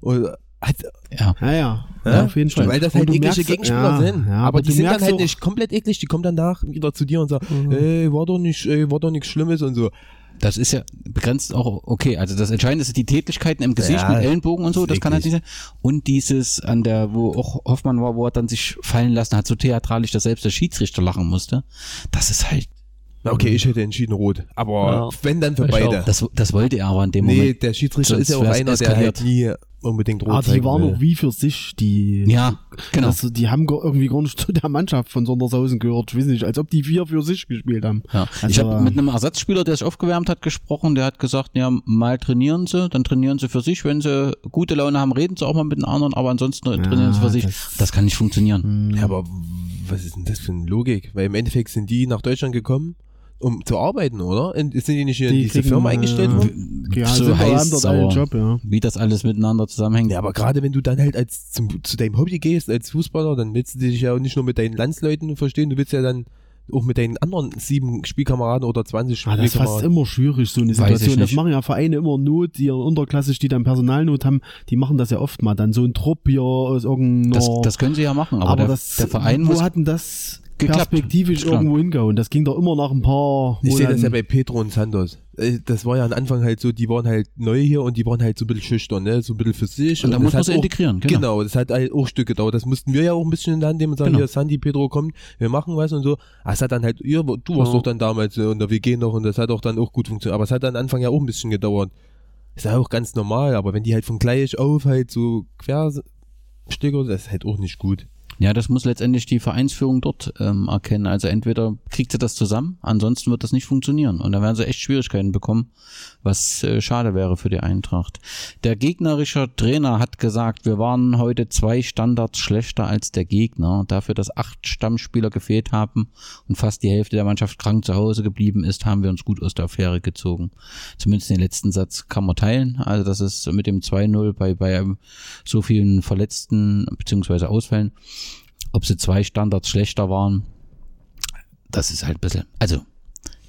Und hat,
ja.
naja,
Ja,
ja, auf jeden Fall.
Weil das halt eklige
merkst-
Gegenspieler
ja,
sind.
Ja,
aber, die
du
sind dann halt nicht komplett eklig. Die kommen danach wieder zu dir und sagen,
Mhm.
ey, war doch nicht, ey, war doch nichts Schlimmes und so.
Das ist ja begrenzt auch okay. Also das Entscheidende sind die Tätlichkeiten im Gesicht
Ja,
mit Ellenbogen und so. Das kann halt nicht sein. Und dieses an der, wo auch Hoffmann war, wo er dann sich fallen lassen hat, so theatralisch, dass selbst der Schiedsrichter lachen musste. Das ist halt,
Na, okay, ich hätte entschieden rot. Aber
Ja.
wenn dann für
Ich
beide.
das, das wollte er aber in dem
Nee,
Moment.
der Schiedsrichter
Sonst
ist ja auch einer, der
eskaliert.
halt nie unbedingt rot
Ah, die waren
will.
auch wie für sich, die.
Ja, genau.
Also, die haben irgendwie gar nicht zu der Mannschaft von Sondershausen gehört. Ich weiß nicht, als ob die vier für sich gespielt haben.
Ja.
Also,
ich habe mit einem Ersatzspieler, der sich aufgewärmt hat, gesprochen. Der hat gesagt, ja, mal trainieren sie, dann trainieren sie für sich. Wenn sie gute Laune haben, reden sie auch mal mit den anderen, aber ansonsten trainieren sie für sich.
das-
Das, kann nicht funktionieren.
Ja, aber was ist denn das für eine Logik? Weil im Endeffekt sind die nach Deutschland gekommen, um zu arbeiten, oder? Sind die nicht hier in
Die
diese
kriegen,
Firma
äh,
eingestellt worden?
Ja,
so
sind
heißt aber,
Job, ja.
wie das alles miteinander zusammenhängt.
Ja, aber gerade wenn du dann halt als zum, zu deinem Hobby gehst, als Fußballer, dann willst du dich ja auch nicht nur mit deinen Landsleuten verstehen, du willst ja dann auch mit deinen anderen sieben Spielkameraden oder 20
Ah, das ist fast
Spielkameraden.
immer schwierig, so eine Situation. Das machen ja Vereine immer Not, die unterklassig, die dann Personalnot haben, die machen das ja oft mal. Dann so ein Trupp hier aus irgendeiner...
Das, das können sie ja machen, aber,
aber
der,
das,
der Verein
wo
muss.
hatten das
geklappt.
perspektivisch
klar.
irgendwo hingehauen? Das ging doch immer nach ein paar
Ich sehe das ja
Monaten.
bei Pedro und Santos. Äh, Das war ja am Anfang halt so, die waren halt neu hier und die waren halt so ein bisschen schüchtern, ne? so ein bisschen für sich.
Und da
das
muss man sie integrieren, genau.
Genau, das hat halt auch Stück gedauert. Das mussten wir ja auch ein bisschen in der Hand nehmen und sagen,
Genau.
hier, Sandy, Pedro, kommt, wir machen was und so. Aber es hat dann halt, ihr, du warst
Ja.
doch dann damals äh, und wir gehen noch und das hat auch dann auch gut funktioniert. Aber es hat am Anfang ja auch ein bisschen gedauert. Ist ja auch ganz normal, aber wenn die halt von gleich auf halt so Querstücker, das ist halt auch nicht gut.
Ja, das muss letztendlich die Vereinsführung dort ähm, erkennen. Also entweder kriegt sie das zusammen, ansonsten wird das nicht funktionieren. Und dann werden sie echt Schwierigkeiten bekommen, was äh, schade wäre für die Eintracht. Der gegnerische Trainer hat gesagt, wir waren heute zwei Standards schlechter als der Gegner. Dafür, dass acht Stammspieler gefehlt haben und fast die Hälfte der Mannschaft krank zu Hause geblieben ist, haben wir uns gut aus der Affäre gezogen. Zumindest den letzten Satz kann man teilen. Also das ist mit dem 2-0 bei, bei so vielen Verletzten beziehungsweise Ausfällen ob sie zwei Standards schlechter waren, das ist halt ein bisschen. Also,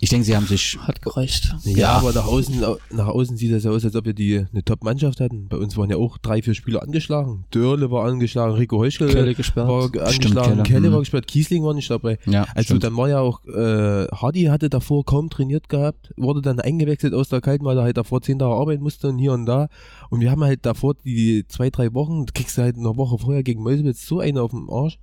ich denke, sie haben sich.
Hat gereicht.
Ja, aber nach außen, nach außen sieht das ja aus, als ob wir die eine Top-Mannschaft hatten. Bei uns waren ja auch drei, vier Spieler angeschlagen. Dörle war angeschlagen, Rico Heuschel
Kelle gesperrt.
war
Stimmt,
angeschlagen,
Kelle,
Kelle
mhm.
war gesperrt, Kiesling war nicht dabei.
Ja,
Also
stimmt.
dann war ja auch, äh, Hardy hatte davor kaum trainiert gehabt, wurde dann eingewechselt aus der Kalten, weil er halt davor zehn Tage arbeiten musste und hier und da. Und wir haben halt davor die zwei, drei Wochen, kriegst du halt eine Woche vorher gegen Meuselwitz so eine auf dem Arsch.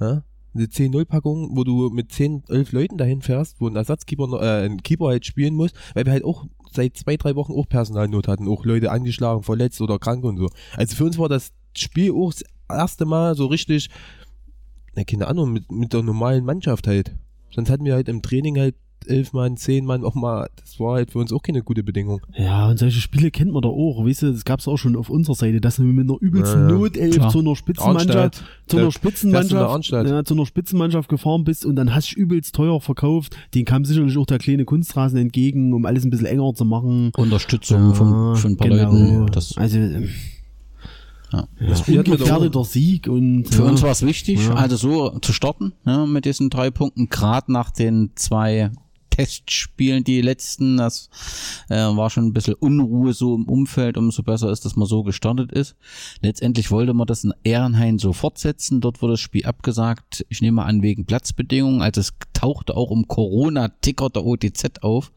Ja? Eine 10-0-Packung, wo du mit 10, 11 Leuten dahin fährst, wo ein Ersatzkeeper, äh, ein Keeper halt spielen muss, weil wir halt auch seit zwei, drei Wochen auch Personalnot hatten, auch Leute angeschlagen, verletzt oder krank und so. Also für uns war das Spiel auch das erste Mal so richtig, na, keine Ahnung, mit, mit der normalen Mannschaft halt. Sonst hatten wir halt im Training halt elf Mann, zehn Mann auch mal, das war halt für uns auch keine gute Bedingung.
Ja, und solche Spiele kennt man doch auch. Weißt du, das gab's auch schon auf unserer Seite, dass wir mit einer übelsten
Ja, ja.
Notelf
Klar.
zu einer Spitzenmannschaft,
Arnstadt.
zu einer
Ja,
Spitzenmannschaft, ja, zu einer Spitzenmannschaft gefahren bist und dann hast du übelst teuer verkauft. Den kam sicherlich auch der kleine Kunstrasen entgegen, um alles ein bisschen enger zu machen.
Unterstützung von, von ein paar
genau.
Leuten. Das,
also, ähm,
ja.
Das doch-
ungefährdeter Sieg und
Für
ja.
uns war es wichtig,
Ja.
also so zu starten, ja, mit diesen drei Punkten, gerade nach den zwei Testspielen, die letzten, das äh, war schon ein bisschen Unruhe so im Umfeld, umso besser ist, dass man so gestartet ist. Letztendlich wollte man das in Ehrenhain so fortsetzen, dort wurde das Spiel abgesagt, ich nehme an, wegen Platzbedingungen, also es tauchte auch um Corona-Ticker der OTZ auf,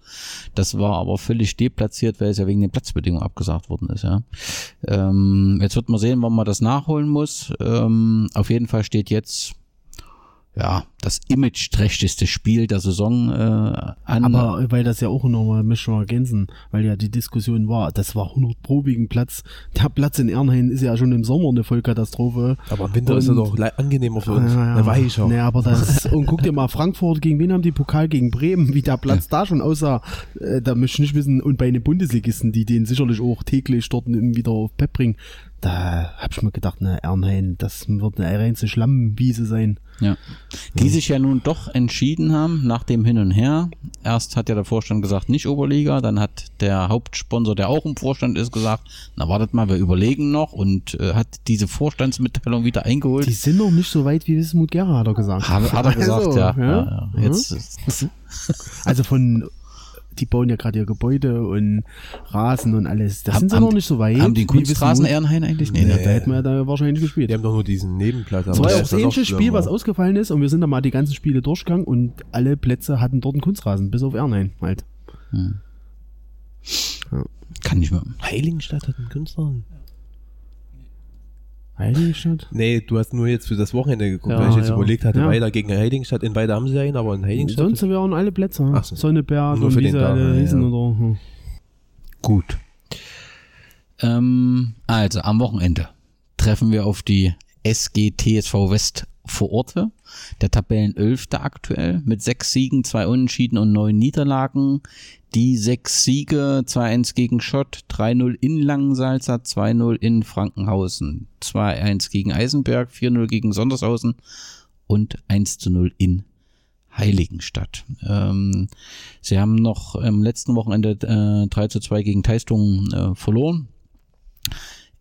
das war aber völlig deplatziert, weil es ja wegen den Platzbedingungen abgesagt worden ist, ja. Ähm, jetzt wird man sehen, wann man das nachholen muss. Ähm, auf jeden Fall steht jetzt ja, das imageträchtigste Spiel der Saison äh, an.
Aber weil das ja auch nochmal, müssen wir ergänzen, weil ja die Diskussion war, das war 100 probigen Platz. Der Platz in Ernhain ist ja schon im Sommer eine Vollkatastrophe.
Aber im Winter ist er
Und-
doch angenehmer für uns.
Ja,
Ja, weicher.
Nee, aber das, und guck dir mal Frankfurt, gegen wen haben die Pokal gegen Bremen, wie der Platz da schon aussah, äh, da möchte ich nicht wissen, und bei den Bundesligisten, die den sicherlich auch täglich dort wieder auf Pep bringen, da hab ich mir gedacht, na, Ernhain, das wird eine reinste Schlammwiese sein.
Ja. Die sich ja nun doch entschieden haben nach dem Hin und Her. Erst hat ja der Vorstand gesagt, nicht Oberliga, dann hat der Hauptsponsor, der auch im Vorstand ist, gesagt, na wartet mal, wir überlegen noch und äh, hat diese Vorstandsmitteilung wieder eingeholt.
Die sind noch nicht so weit wie Wismut Gera, hat er gesagt.
Hat, hat er gesagt,
Also,
ja. ja. ja. Jetzt,
Also von, die bauen ja gerade ihr Gebäude und Rasen und alles. Da
Haben-
sind sie
haben-
noch nicht so weit.
haben die Kunstrasen. Ehrenhain eigentlich? Nee,
Nee,
ne?
da hätten wir da wahrscheinlich gespielt.
Die haben doch nur diesen Nebenplatz.
Das war ja auch das
ja
einzige Spiel, was ausgefallen ist und wir sind dann mal die ganzen Spiele durchgegangen und alle Plätze hatten dort einen Kunstrasen, bis auf Ernheim halt.
Kann nicht mehr.
Heiligenstadt hat einen Künstler.
Heiligenstadt?
Nee, du hast nur jetzt für das Wochenende geguckt,
Ja,
weil ich jetzt
ja.
überlegt hatte,
Ja.
Weiler gegen Heiligenstadt. In Weiler haben sie ja einen, aber in Heiligenstadt.
Sonst wären alle Plätze.
Ach so.
Sonneberg
Nur
und
für den
alle
ja,
oder. Hm.
Gut. Ähm, also am Wochenende treffen wir auf die SG TSV West vor Orte. Der Tabellenelfte aktuell mit sechs Siegen, zwei Unentschieden und neun Niederlagen. Die sechs Siege, 2-1 gegen Schott, 3-0 in Langensalza, 2-0 in Frankenhausen, 2-1 gegen Eisenberg, 4-0 gegen Sondershausen und 1-0 in Heiligenstadt. Ähm, sie haben noch am letzten Wochenende äh, 3 zu 2 gegen Teistung äh, verloren.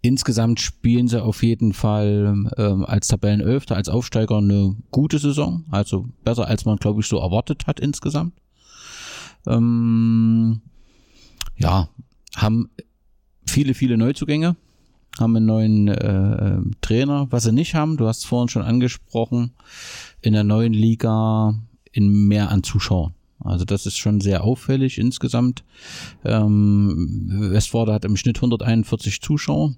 Insgesamt spielen sie auf jeden Fall ähm, als Tabellenelfter, als Aufsteiger eine gute Saison. Also besser, als man, glaube ich, so erwartet hat insgesamt. Ähm, ja, haben viele, viele Neuzugänge, haben einen neuen äh, Trainer. Was sie nicht haben, du hast es vorhin schon angesprochen, in der neuen Liga in mehr an Zuschauern. Also das ist schon sehr auffällig insgesamt. Ähm, Westforde hat im Schnitt 141 Zuschauer.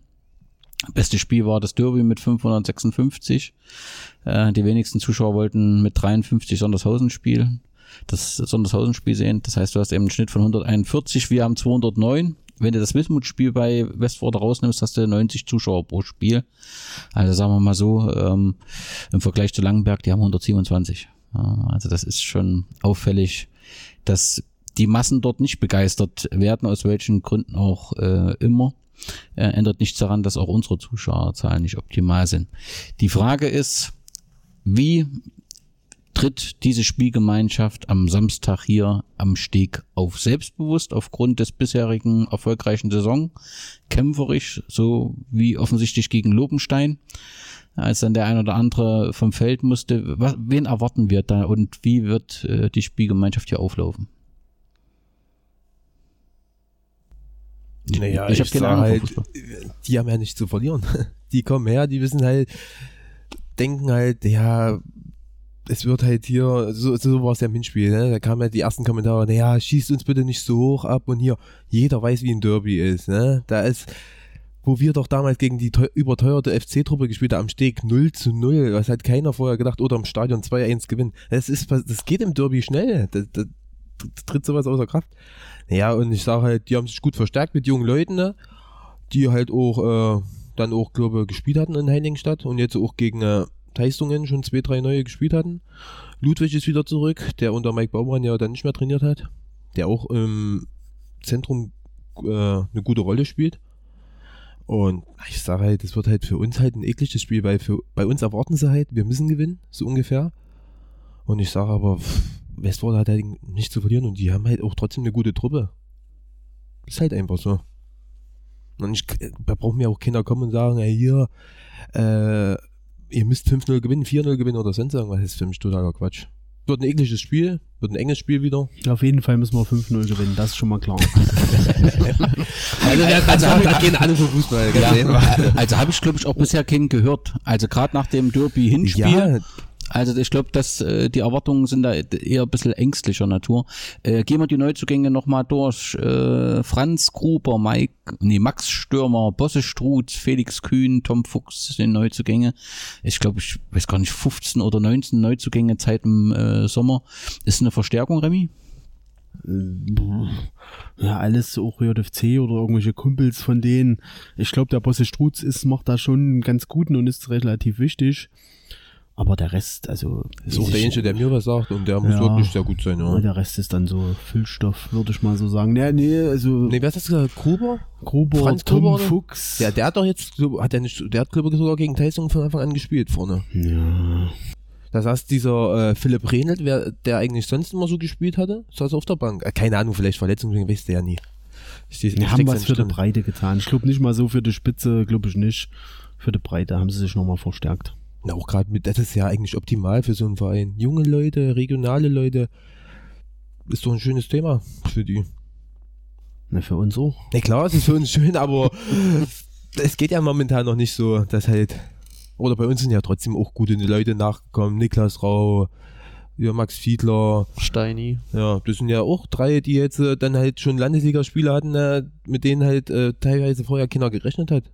Beste Spiel war das Derby mit 556. Äh, die wenigsten Zuschauer wollten mit 53 Sondershausen spielen. Das Sondershausen-Spiel sehen. Das heißt, du hast eben einen Schnitt von 141. Wir haben 209. Wenn du das Wismut-Spiel bei Westforde rausnimmst, hast du 90 Zuschauer pro Spiel. Also sagen wir mal so, ähm, im Vergleich zu Langenberg, die haben 127. Ja, Also das ist schon auffällig, dass die Massen dort nicht begeistert werden, aus welchen Gründen auch äh, immer. Äh, ändert nichts daran, dass auch unsere Zuschauerzahlen nicht optimal sind. Die Frage ist, wie tritt diese Spielgemeinschaft am Samstag hier am Steg auf selbstbewusst aufgrund des bisherigen erfolgreichen Saison, kämpferisch, so wie offensichtlich gegen Lobenstein, als dann der ein oder andere vom Feld musste. Was, wen erwarten wir da und wie wird äh, die Spielgemeinschaft hier auflaufen?
Naja,
ich
ich,
habe keine
sag
Ahnung
halt, die haben ja nichts zu verlieren. Die kommen her, die wissen halt, denken halt, ja, es wird halt hier, so, so war es ja im Hinspiel, ne? Da kamen ja die ersten Kommentare, naja, schießt uns bitte nicht so hoch ab und hier, jeder weiß, wie ein Derby ist, ne? Da ist, wo wir doch damals gegen die teu überteuerte FC-Truppe gespielt haben, am Steg 0 zu 0, was hat keiner vorher gedacht, oder im Stadion 2-1 gewinnen. Das ist, das geht im Derby schnell, das, das tritt sowas außer Kraft. Ja, und ich sage halt, die haben sich gut verstärkt mit jungen Leuten, ne? die halt auch äh, dann auch, glaube ich, gespielt hatten in Heiligenstadt und jetzt auch gegen äh, Teistungen schon zwei, drei neue gespielt hatten. Ludwig ist wieder zurück, der unter Mike Baumann ja dann nicht mehr trainiert hat, der auch im Zentrum äh, eine gute Rolle spielt. Und ich sage halt, das wird halt für uns halt ein ekliges Spiel, weil für, bei uns erwarten sie halt, wir müssen gewinnen, so ungefähr. Und ich sage aber, pff, Westford hat halt nichts zu verlieren und die haben halt auch trotzdem eine gute Truppe. Ist halt einfach so. Und ich, da braucht mir auch keiner kommen und sagen, ey, hier, äh, ihr müsst 5-0 gewinnen, 4-0 gewinnen oder sonst irgendwas. Das ist für mich totaler Quatsch. Wird ein ekliges Spiel, wird ein enges Spiel wieder.
Auf jeden Fall müssen wir 5-0 gewinnen, das ist schon mal klar.
Also, der also, hat gehen alle vom Fußball.
Ja, also habe ich glaube ich auch bisher keinen gehört. Also gerade nach dem Derby Hinspiel
Ja,
Also ich glaube, dass äh, die Erwartungen sind da eher ein bisschen ängstlicher Natur. Äh, gehen wir die Neuzugänge nochmal durch. Äh, Franz Gruber, Mike, nee, Max Stürmer, Bosse Struth, Felix Kühn, Tom Fuchs sind Neuzugänge. Ich glaube, ich weiß gar nicht, 15 oder 19 Neuzugänge Zeit im äh, Sommer. Ist eine Verstärkung, Remy?
Ja, alles auch JFC oder irgendwelche Kumpels von denen. Ich glaube, der Bosse Strutz ist, macht da schon einen ganz guten und ist relativ wichtig. Aber der Rest, also.
Ist auch der Einzige, der mir was sagt und der muss
Ja.
wirklich sehr gut sein,
Ja, der Rest ist dann so Füllstoff, würde ich mal so sagen. Nee, nee, also
Nee, wer ist das gesagt? Gruber?
Gruber,
Franz
Tom
Gruber?
Fuchs.
Ja, der hat doch jetzt, hat der nicht, der hat ich sogar gegen Tyson von Anfang an gespielt vorne.
ja.
Da saß dieser äh, Philipp Rehnelt, wer, der eigentlich sonst immer so gespielt hatte, saß auf der Bank. Äh, keine Ahnung, vielleicht Verletzungen, weiß der ja nie. Ich, ich,
Die
ich
haben was für die. Breite getan. Ich glaube nicht mal so für die Spitze, glaube ich nicht. Für die Breite haben sie sich nochmal verstärkt.
Na, auch gerade mit, das ist ja eigentlich optimal für so einen Verein. Junge Leute, regionale Leute, ist doch ein schönes Thema für die.
Na, für uns auch.
Na klar, es ist für uns schön, aber es geht ja momentan noch nicht so, dass halt, oder bei uns sind ja trotzdem auch gute Leute nachgekommen. Niklas Rau, ja, Max Fiedler,
Steini.
ja, das sind ja auch drei, die jetzt äh, dann halt schon Landesligaspiele hatten, äh, mit denen halt äh, teilweise vorher keiner gerechnet hat.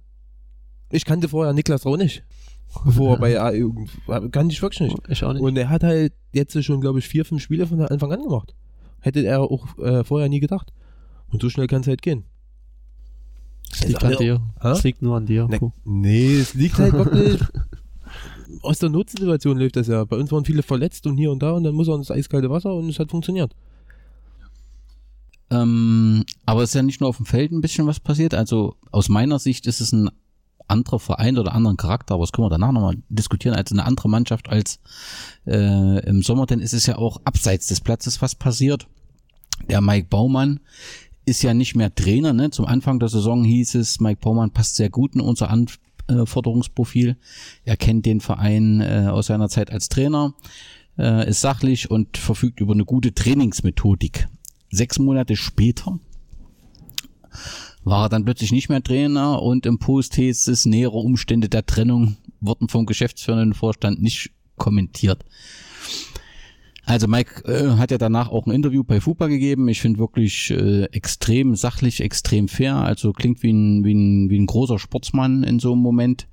Ich kannte vorher Niklas Rau nicht. Bevor er bei A irgend- kannte ich wirklich nicht.
Ich auch nicht.
Und er hat halt jetzt schon, glaube ich, vier, fünf Spiele von Anfang an gemacht. Hätte er auch äh, vorher nie gedacht. Und so schnell kann es halt gehen.
Es liegt an dir. Es liegt nur an dir.
Ne,
Kuh.
nee, es liegt halt wirklich. Aus der Notsituation läuft das ja. Bei uns waren viele verletzt und hier und da und dann muss er ins eiskalte Wasser und es hat funktioniert.
Ähm, aber es ist ja nicht nur auf dem Feld ein bisschen was passiert. Also aus meiner Sicht ist es ein anderer Verein oder anderen Charakter, aber das können wir danach nochmal diskutieren, als eine andere Mannschaft als äh, im Sommer, denn es ist ja auch abseits des Platzes was passiert. Der Mike Baumann ist ja nicht mehr Trainer. Ne? Zum Anfang der Saison hieß es, Mike Baumann passt sehr gut in unser Anforderungsprofil. Er kennt den Verein äh, aus seiner Zeit als Trainer, äh, ist sachlich und verfügt über eine gute Trainingsmethodik. Sechs Monate später war er dann plötzlich nicht mehr Trainer und im Post hieß nähere Umstände der Trennung wurden vom geschäftsführenden Vorstand nicht kommentiert. Also Mike äh, hat ja danach auch ein Interview bei FUPA gegeben. Ich finde wirklich äh, extrem sachlich, extrem fair. Also klingt wie ein, wie ein, wie ein großer Sportsmann in so einem Moment.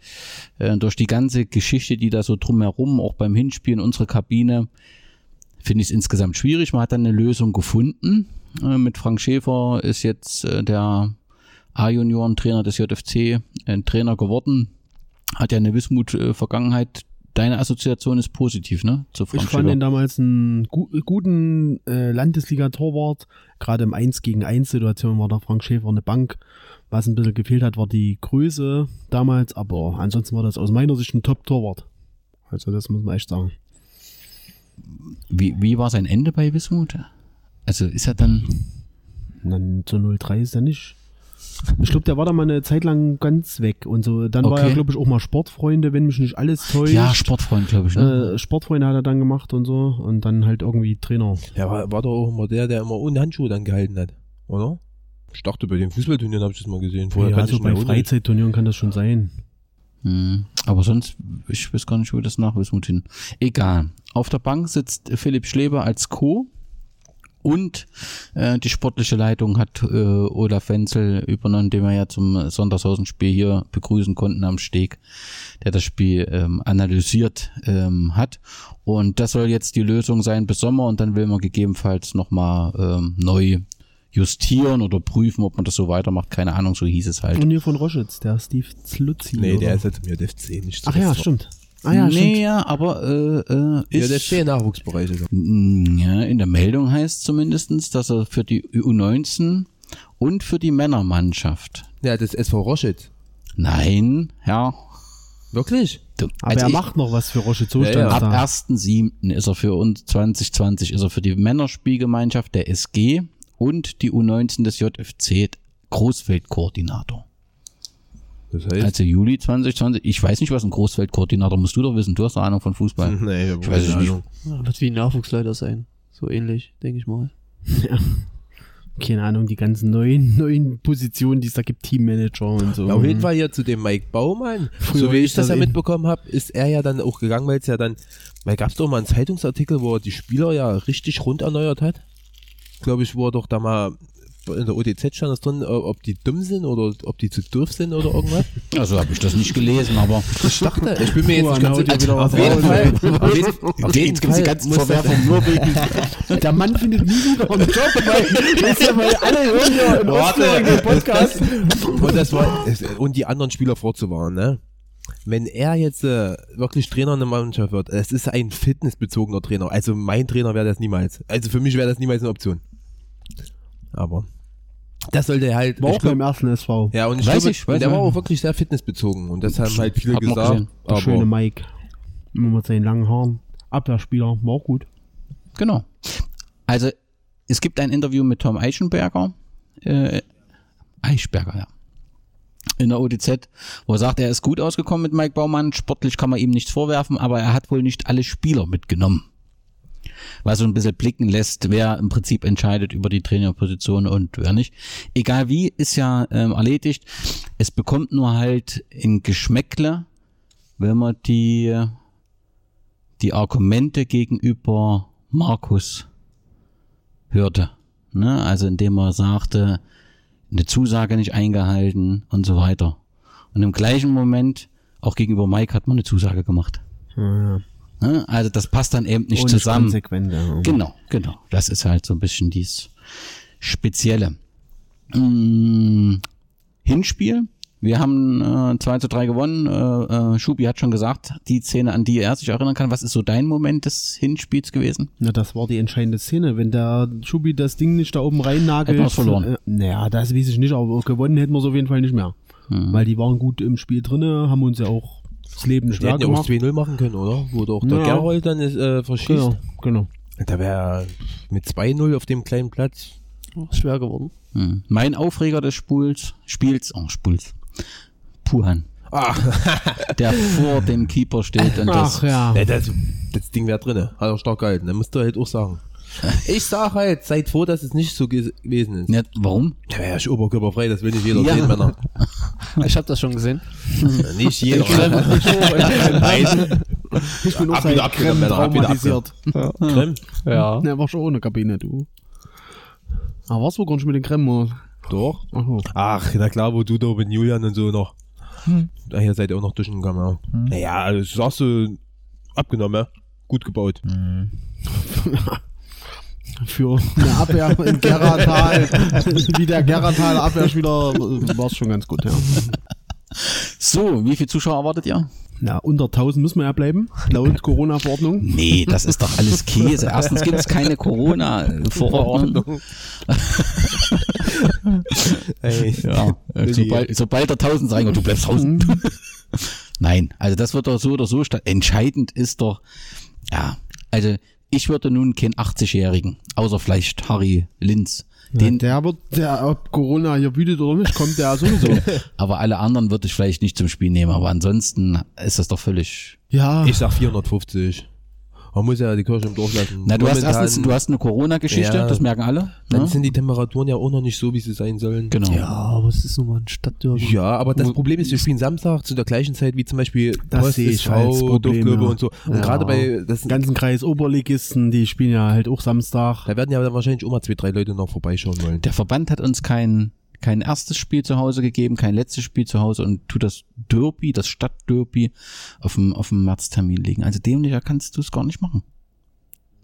Äh, durch die ganze Geschichte, die da so drumherum, auch beim Hinspielen, unsere Kabine, finde ich es insgesamt schwierig. Man hat dann eine Lösung gefunden. Äh, mit Frank Schäfer ist jetzt äh, der A-Junioren-Trainer des JFC ein Trainer geworden. Hat ja eine Wismut-Vergangenheit. Deine Assoziation ist positiv, ne? Zu Frank
Ich fand
Schäfer.
ihn damals einen gu guten äh, Landesliga-Torwart. Gerade im 1 gegen 1 Situation war der Frank Schäfer eine Bank. Was ein bisschen gefehlt hat, war die Größe damals, aber ansonsten war das aus meiner Sicht ein Top-Torwart. Also das muss man echt sagen.
Wie, wie war sein Ende bei Wismut? Also ist er dann.
Dann zu 0-3 ist er nicht. Ich glaube, der war da mal eine Zeit lang ganz weg und so. Dann war
Okay.
er, glaube ich, auch mal Sportfreunde, wenn mich nicht alles täuscht.
Ja, Sportfreund, glaube ich. Ne?
äh, Sportfreunde hat er dann gemacht und so und dann halt irgendwie Trainer.
Ja, war, war doch auch immer der, der immer ohne Handschuhe dann gehalten hat, oder? Ich dachte, bei den Fußballturnieren habe ich das mal gesehen. Vorher
ja, also
ich
bei. Freizeitturnieren kann das schon sein.
Hm. Aber sonst, ich weiß gar nicht, wo das nach Wismut hin. Egal. Auf der Bank sitzt Philipp Schleber als Co. Und äh, die sportliche Leitung hat äh, Olaf Wenzel übernommen, den wir ja zum Sondershausenspiel hier begrüßen konnten am Steg, der das Spiel ähm, analysiert ähm, hat. Und das soll jetzt die Lösung sein bis Sommer und dann will man gegebenenfalls nochmal ähm, neu justieren oder prüfen, ob man das so weitermacht. Keine Ahnung, so hieß es halt.
Und hier von Roschitz, der Steve Zlutzi.
Nee, der
oder?
ist jetzt mir der FC nicht.
Ach ja, stimmt. Ah ja,
nee,
stimmt.
ja, aber äh, äh,
Ja,
ist
der FC im Nachwuchsbereich ist er.
Mm, Ja, in der Meldung heißt zumindestens, dass er für die U19 und für die Männermannschaft.
Ja, das SV Roschitz.
Nein, Herr.
Wirklich?
Du,
Aber
also
er
ich-
macht noch was für Roschitz, so
Ja, ja.
Ab
da.
1.7. ist er für uns 2020 ist er für die Männerspielgemeinschaft der SG und die U19 des JFC Großfeldkoordinator.
Das heißt.
Also Juli 2020. Ich weiß nicht, was ein Großfeldkoordinator musst du doch wissen. Du hast doch Ahnung von Fußball.
nee,
Ich weiß nicht.
Ja, wird wie ein Nachwuchsleiter sein. So ähnlich, denke ich mal.
keine Ahnung, die ganzen neuen, neuen Positionen, die es da gibt, Teammanager und so.
Ja, auf jeden Fall hier zu dem Mike Baumann.
Früher
so wie ich das ja mitbekommen habe, ist er ja dann auch gegangen, weil es ja dann, weil gab es doch mal einen Zeitungsartikel, wo er die Spieler ja richtig rund erneuert hat. Glaube ich, wo er doch da mal in der OTZ stand das drin, ob die dumm sind oder ob die zu doof sind oder irgendwas.
Also habe ich das nicht gelesen, aber
Ich dachte, ich bin mir jetzt nicht ganz sicher. Auf
was
jeden Fall, auf jeden, auf jeden
jetzt gibt's die
Fall
ganzen
das-
Verwerfungen nur wegen.
Der Mann findet nie wieder einen Job, weil, weil alle hören ja in Ostfriesland den Podcast.
Und, das war, es- und die anderen Spieler vorzuwarnen, ne? Wenn er jetzt äh, wirklich Trainer in der Mannschaft wird, es ist ein fitnessbezogener Trainer. Also mein Trainer wäre das niemals. Also für mich wäre das niemals eine Option. Aber das sollte halt.
War auch
glaub-
beim ersten SV.
ja, und ich
Weiß
glaube,
ich, weiß
der war auch wirklich sehr fitnessbezogen. Und das haben halt viele
Hab
gesagt.
Der
Aber
schöne Mike. Immer mit seinen langen Haaren. Abwehrspieler, war auch gut.
Genau. Also es gibt ein Interview mit Tom Eichenberger, äh, Eichberger, ja, in der ODZ, wo er sagt, er ist gut ausgekommen mit Mike Baumann. Sportlich kann man ihm nichts vorwerfen, aber er hat wohl nicht alle Spieler mitgenommen. Was so ein bisschen blicken lässt, wer im Prinzip entscheidet über die Trainerposition und wer nicht. Egal wie, ist ja ähm, erledigt. Es bekommt nur halt in Geschmäckle, wenn man die die Argumente gegenüber Markus hörte. Ne? Also indem er sagte, eine Zusage nicht eingehalten und so weiter. Und im gleichen Moment, auch gegenüber Mike, hat man eine Zusage gemacht.
Ja,
Ne? Also das passt dann eben nicht
Und
zusammen.
konsequent, ja.
Genau, genau. Das ist halt so ein bisschen dies Spezielle. Mm, Hinspiel. Wir haben äh, 2 zu 3 gewonnen. Äh, äh, Schubi hat schon gesagt, die Szene, an die er sich erinnern kann. Was ist so dein Moment des Hinspiels gewesen?
Na, das war die entscheidende Szene. Wenn der Schubi das Ding nicht da oben rein nagelt.
Hätten wir's verloren.
Äh, naja, das weiß ich nicht, aber gewonnen hätten wir es auf jeden Fall nicht mehr.
Hm.
Weil die waren gut im Spiel drinne, haben uns ja auch das Leben schwer
hätten ja auch
gemacht.
2-0 machen können, oder? Wo doch der
Ja.
Gerold dann ist, äh, verschießt.
Genau, genau.
Da wäre mit 2-0 auf dem kleinen Platz.
Schwer geworden.
Hm. Mein Aufreger des Spuls, Spiels, oh, Spuls, Puhan,
Ach,
der vor dem Keeper steht und das,
Ach ja.
Ja, das, das Ding wäre drinne. Hat er stark gehalten. Da musst du halt auch sagen. Ich sag halt, seid froh, dass es nicht so ge- gewesen ist.
Ja, warum?
Der wäre ja oberkörperfrei, das will nicht jeder
Ja.
sehen, Männer.
Ich habe das schon gesehen.
Ja, Nicht jeder.
Nein. Ich bin auch
wieder,
Creme
Männer, ab wieder,
traumatisiert.
Creme?
Ja.
Ne, war schon ohne Kabine, du. Aber warst du gar nicht mit den Creme, oder?
Doch.
Ach, so.
Ach, na klar, wo du da mit Julian und so noch. Da hier seid ihr auch noch durchgegangen, ja. Naja, das sagst du abgenommen, ja. Gut gebaut.
Für eine Abwehr in Gerratal, wie der Gerrataler Abwehrspieler, war es schon ganz gut, ja.
So, wie viele Zuschauer erwartet ihr?
Na, unter 1000 müssen wir ja bleiben, laut Corona-Verordnung.
Nee, das ist doch alles Käse. Erstens gibt es keine Corona-Verordnung.
Ey.
Ja, sobald, sobald der 1000 reinkommt, du bleibst draußen. Nein, also das wird doch so oder so statt. Entscheidend ist doch, ja, also ich würde nun keinen 80-Jährigen, außer vielleicht Harry Linz, den,
der wird, der, ob Corona hier wütet oder nicht, kommt der sowieso.
aber alle anderen würde ich vielleicht nicht zum Spiel nehmen. Aber ansonsten ist das doch völlig.
Ja,
Ich sag 450. Man muss ja die Kirche im Dorf lassen.
Na, du hast erstens, du hast eine Corona-Geschichte,
Ja.
das merken alle.
Dann
Ne?
sind die Temperaturen ja auch noch nicht so, wie sie sein sollen.
Genau.
Ja, aber es ist nun mal ein Stadtderby.
Ja, aber das Problem ist, wir spielen Samstag zu der gleichen Zeit wie zum Beispiel
Das
Post, SV, Dorfklubbe
ja.
und so. Und
Ja.
gerade bei, das,
den ganzen Kreis Oberligisten, die spielen ja halt auch Samstag.
da werden ja dann wahrscheinlich auch mal zwei, drei Leute noch vorbeischauen wollen.
Der Verband hat uns kein, kein erstes Spiel zu Hause gegeben, kein letztes Spiel zu Hause und tut das Derby, das Stadtderby auf dem, auf dem Märztermin legen. Also dämlicher kannst du es gar nicht machen.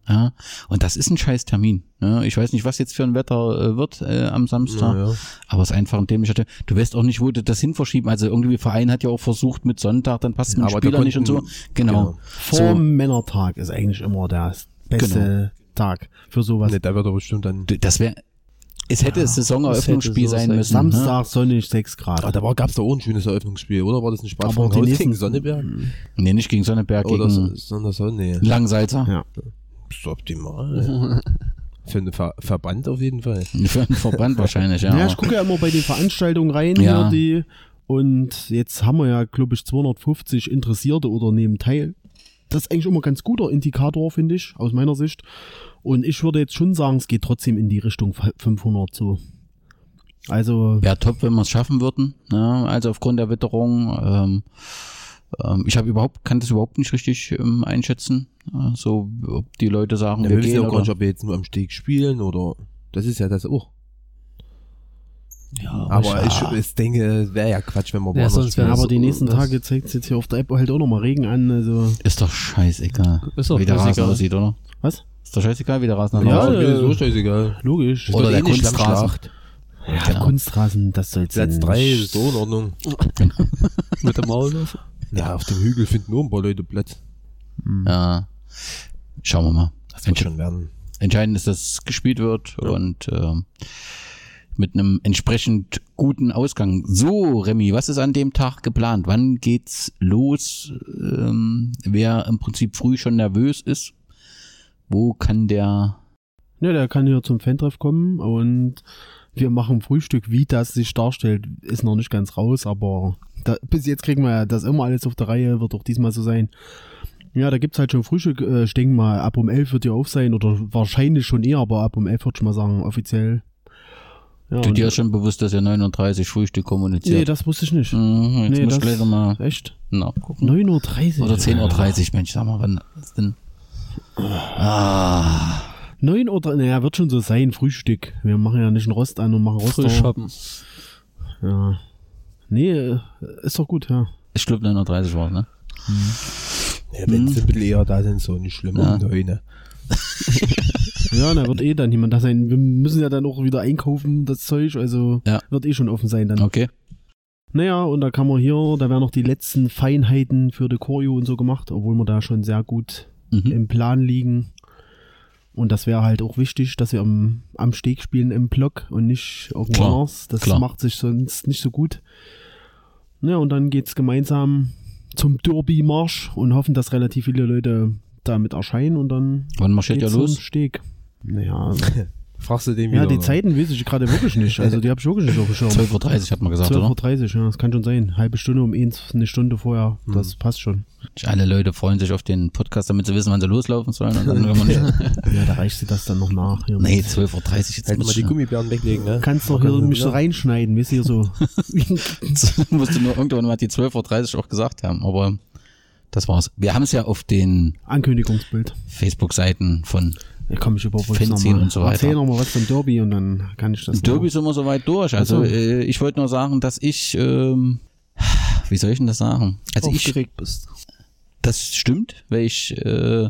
Ja, und das ist ein scheiß Termin. Ja, ich weiß nicht, was jetzt für ein Wetter äh, wird äh, am Samstag,
Ja, ja.
aber es ist einfach ein dämlicher Termin. Du weißt auch nicht, wo du das hin verschieben. Also irgendwie Verein hat ja auch versucht mit Sonntag, dann passt es mit dem
aber da
Spieler nicht und so.
konnten-
Genau.
genau.
Vor
So,
Männertag ist eigentlich immer der beste Tag für sowas.
Ne, da wird er bestimmt dann.
das wäre, es hätte
das
Saisoneröffnungsspiel sein müssen. ne?
Samstag sonnig 6 Grad.
Ah, da war, gab's da auch ein schönes Eröffnungsspiel, oder? War das ein Spaß
Aber
von
die
Haus
nächsten-
gegen Sonneberg?
Nee, nicht gegen Sonneberg,
Oder so,
gegen
sondern so, nee.
Langsalzer.
ja.
Das ist optimal. Für einen Ver Verband auf jeden Fall.
Für einen Verband wahrscheinlich, ja.
Ja, ich gucke ja immer bei den Veranstaltungen rein
Ja.
hier, die, und jetzt haben wir ja, glaube ich, 250 Interessierte oder nehmen teil. Das ist eigentlich immer ein ganz guter Indikator, finde ich, aus meiner Sicht. Und ich würde jetzt schon sagen, es geht trotzdem in die Richtung 500 so. Also,
Wäre top, wenn wir es schaffen würden. Ne? Also aufgrund der Witterung. Ähm, ähm, ich habe überhaupt, kann das überhaupt nicht richtig ähm, einschätzen. Äh, so, ob die Leute sagen,
Ja,
wir
wir wissen
gehen
ja auch gar nicht, ob wir jetzt nur am Steg spielen oder. Das ist ja das auch.
Ja,
Aber ich, ich denke, es wäre ja Quatsch, wenn wir
Ja, sonst
spielen.
wär-
aber die nächsten Tage zeigt es jetzt hier auf der App halt auch nochmal Regen an. Also,
ist doch scheißegal.
Ist doch
wie der Rasen aussieht, oder?
was?
Ist doch scheißegal, wie der Rasen
Ja,
aussieht.
äh,
mir so scheißegal.
Logisch.
Oder
Wird
der
eh nicht
Kunstrasen.
Schlammschlacht.
Ja,
Genau.
Kunstrasen, das soll's
Platz
sein.
3 ist so in Ordnung.
Mit dem Maul.
Ja, auf dem Hügel finden nur ein paar Leute Platz.
Ja. Schauen wir mal.
Das wird schon werden.
Entscheidend ist, dass es gespielt wird und ähm, mit einem entsprechend guten Ausgang. So, Remy, was ist an dem Tag geplant? Wann geht's los? Ähm, wer im Prinzip früh schon nervös ist, wo kann der
Ja, der kann hier zum Fantreff kommen und wir machen Frühstück. Wie das sich darstellt, ist noch nicht ganz raus, aber da, bis jetzt kriegen wir ja das immer alles auf der Reihe, wird auch diesmal so sein. Ja, da gibt's halt schon Frühstück. Äh, ich denke mal, ab um 11 wird die auf sein oder wahrscheinlich schon eher, aber ab um 11 würde ich mal sagen, offiziell. Ja,
Du dir ist schon bewusst, dass ihr 39 Frühstück
Nee,
kommuniziert?
das wusste ich nicht.
Mhm, jetzt
Nee,
muss ich
das-
gleich noch mal
Echt?
nachgucken.
9.30 Uhr.
Oder 10.30 Uhr, Mensch, sag mal, wann ist denn? Ah,
9 Uhr, naja, wird schon so sein, Frühstück. Wir machen ja nicht einen Rost an und machen Rost.
Haben.
Ja. Nee, äh, ist doch gut, ja.
ich glaube 9.30 Uhr war ne?
Ja, wenn sie ein bisschen eher da sind, so nicht schlimm.
Ja.
Um neun.
Ja, da wird eh dann jemand da sein. Wir müssen ja dann auch wieder einkaufen, das Zeug, also
Ja.
wird eh schon offen sein dann.
Okay.
Naja, und da kann man hier, da werden noch die letzten Feinheiten für die Choreo und so gemacht, obwohl wir da schon sehr gut
Mhm.
im Plan liegen. Und das wäre halt auch wichtig, dass wir am, am Steg spielen im Block und nicht irgendwo
Klar,
anders. Das
klar.
macht sich sonst nicht so gut. Ja, und dann geht's gemeinsam zum Derby-Marsch und hoffen, dass relativ viele Leute damit erscheinen und dann
Wann marschiert ihr los?
zum Steg. Naja,
Fragst du den
ja,
wieder?
die Zeiten weiß ich gerade wirklich nicht. Also die habe ich wirklich nicht auf dem Schirm.
12.30 Uhr hat man gesagt, oder?
12.30 Uhr, ja, das kann schon sein. Halbe Stunde um eins, eine Stunde vorher,
Hm.
das passt schon.
Alle Leute freuen sich auf den Podcast, damit sie wissen, wann sie loslaufen sollen.
Ja, da reicht sie das dann noch nach. Hier
nee, 12.30 Uhr jetzt
Halt
muss
mal die Gummibären weglegen, ne?
Kannst doch hier mich so reinschneiden, wisst ihr so.
musst du nur irgendwann mal die 12.30 Uhr auch gesagt haben. Aber das war's. Wir haben es ja auf den
Ankündigungsbild.
Facebook-Seiten von
Da komme ich überhaupt nicht nochmal.
und so weiter.
Erzähl nochmal was vom Derby und dann kann ich das
Derby
noch.
sind wir soweit durch. Also
Ach so.
äh, ich wollte nur sagen, dass ich, ähm, wie soll ich denn das sagen? Also ich,
aufgeregt bist.
das stimmt, weil ich äh,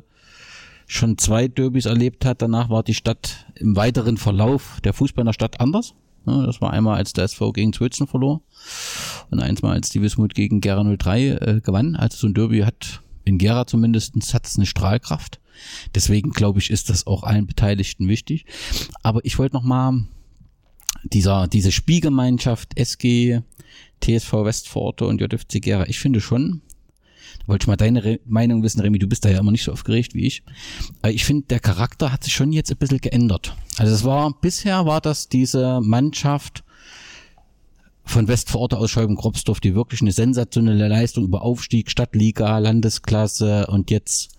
schon zwei Derbys erlebt hat. Danach war die Stadt im weiteren Verlauf der Fußball in der Stadt anders. Das war einmal, als der SV gegen Zwölzen verlor und eins mal, als die Wismut gegen Gera 03 äh, gewann. Also so ein Derby hat in Gera zumindest hat's eine Strahlkraft. Deswegen glaube ich, ist das auch allen Beteiligten wichtig. Aber ich wollte noch mal dieser, diese Spielgemeinschaft SG, TSV Westforte und JFC Gera, ich finde schon, da wollte ich mal deine Re Meinung wissen, Remy, du bist da ja immer nicht so aufgeregt wie ich. Aber ich finde, der Charakter hat sich schon jetzt ein bisschen geändert. Also es war, bisher war das diese Mannschaft von Westforte aus Scheiben-Kropsdorf, die wirklich eine sensationelle Leistung über Aufstieg, Stadtliga, Landesklasse und jetzt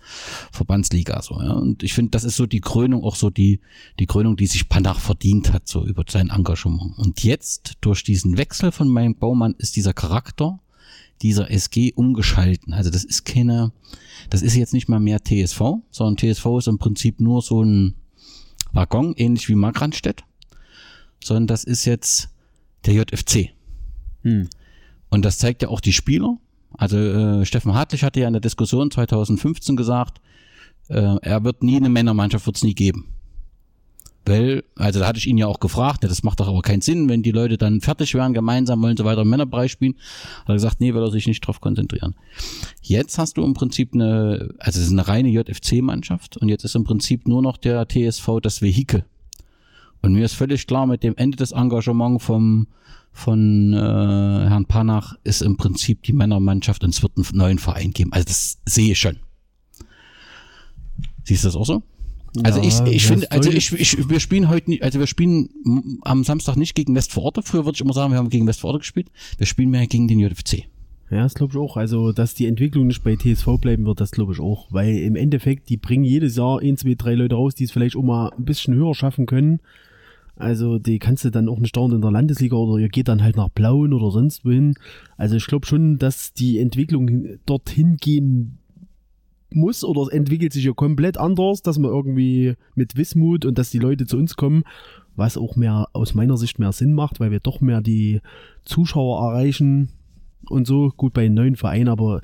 Verbandsliga so, ja. Und ich finde, das ist so die Krönung, auch so die, die Krönung, die sich Panach verdient hat, so über sein Engagement. Und jetzt, durch diesen Wechsel von meinem Baumann, ist dieser Charakter dieser SG umgeschalten. Also das ist keine, das ist jetzt nicht mal mehr TSV, sondern TSV ist im Prinzip nur so ein Waggon, ähnlich wie Markranstädt, sondern das ist jetzt der JFC.
Hm.
Und das zeigt ja auch die Spieler. Also äh, Steffen Hartlich hatte ja in der Diskussion 2015 gesagt, äh, er wird nie eine Männermannschaft wird's nie geben. Weil, also da hatte ich ihn ja auch gefragt, ja, das macht doch aber keinen Sinn, wenn die Leute dann fertig wären, gemeinsam wollen sie weiter im Männerbereich spielen. Hat er gesagt, nee, will er sich nicht drauf konzentrieren. Jetzt hast du im Prinzip eine, also es ist eine reine JFC-Mannschaft und jetzt ist im Prinzip nur noch der TSV das Vehikel. Und mir ist völlig klar, mit dem Ende des Engagements vom, von äh, Herrn Panach ist im Prinzip die Männermannschaft und es wird einen neuen Verein geben. Also das sehe ich schon. Siehst du das auch so? Also
Ja,
ich, ich
das
finde, also ich, ich, wir spielen heute nicht, also wir spielen am Samstag nicht gegen Westvororte. Früher würde ich immer sagen, wir haben gegen Westvororte gespielt. Wir spielen mehr gegen den JFC.
Ja, das glaube ich auch. Also, dass die Entwicklung nicht bei TSV bleiben wird, das glaube ich auch. Weil im Endeffekt, die bringen jedes Jahr ein, zwei, drei Leute raus, die es vielleicht auch mal ein bisschen höher schaffen können. Also, die kannst du dann auch nicht dauernd in der Landesliga oder ihr geht dann halt nach Blauen oder sonst wohin. Also, ich glaube schon, dass die Entwicklung dorthin gehen muss oder es entwickelt sich ja komplett anders, dass man irgendwie mit Wismut und dass die Leute zu uns kommen, was auch mehr aus meiner Sicht mehr Sinn macht, weil wir doch mehr die Zuschauer erreichen und so. Gut bei neuen Verein, aber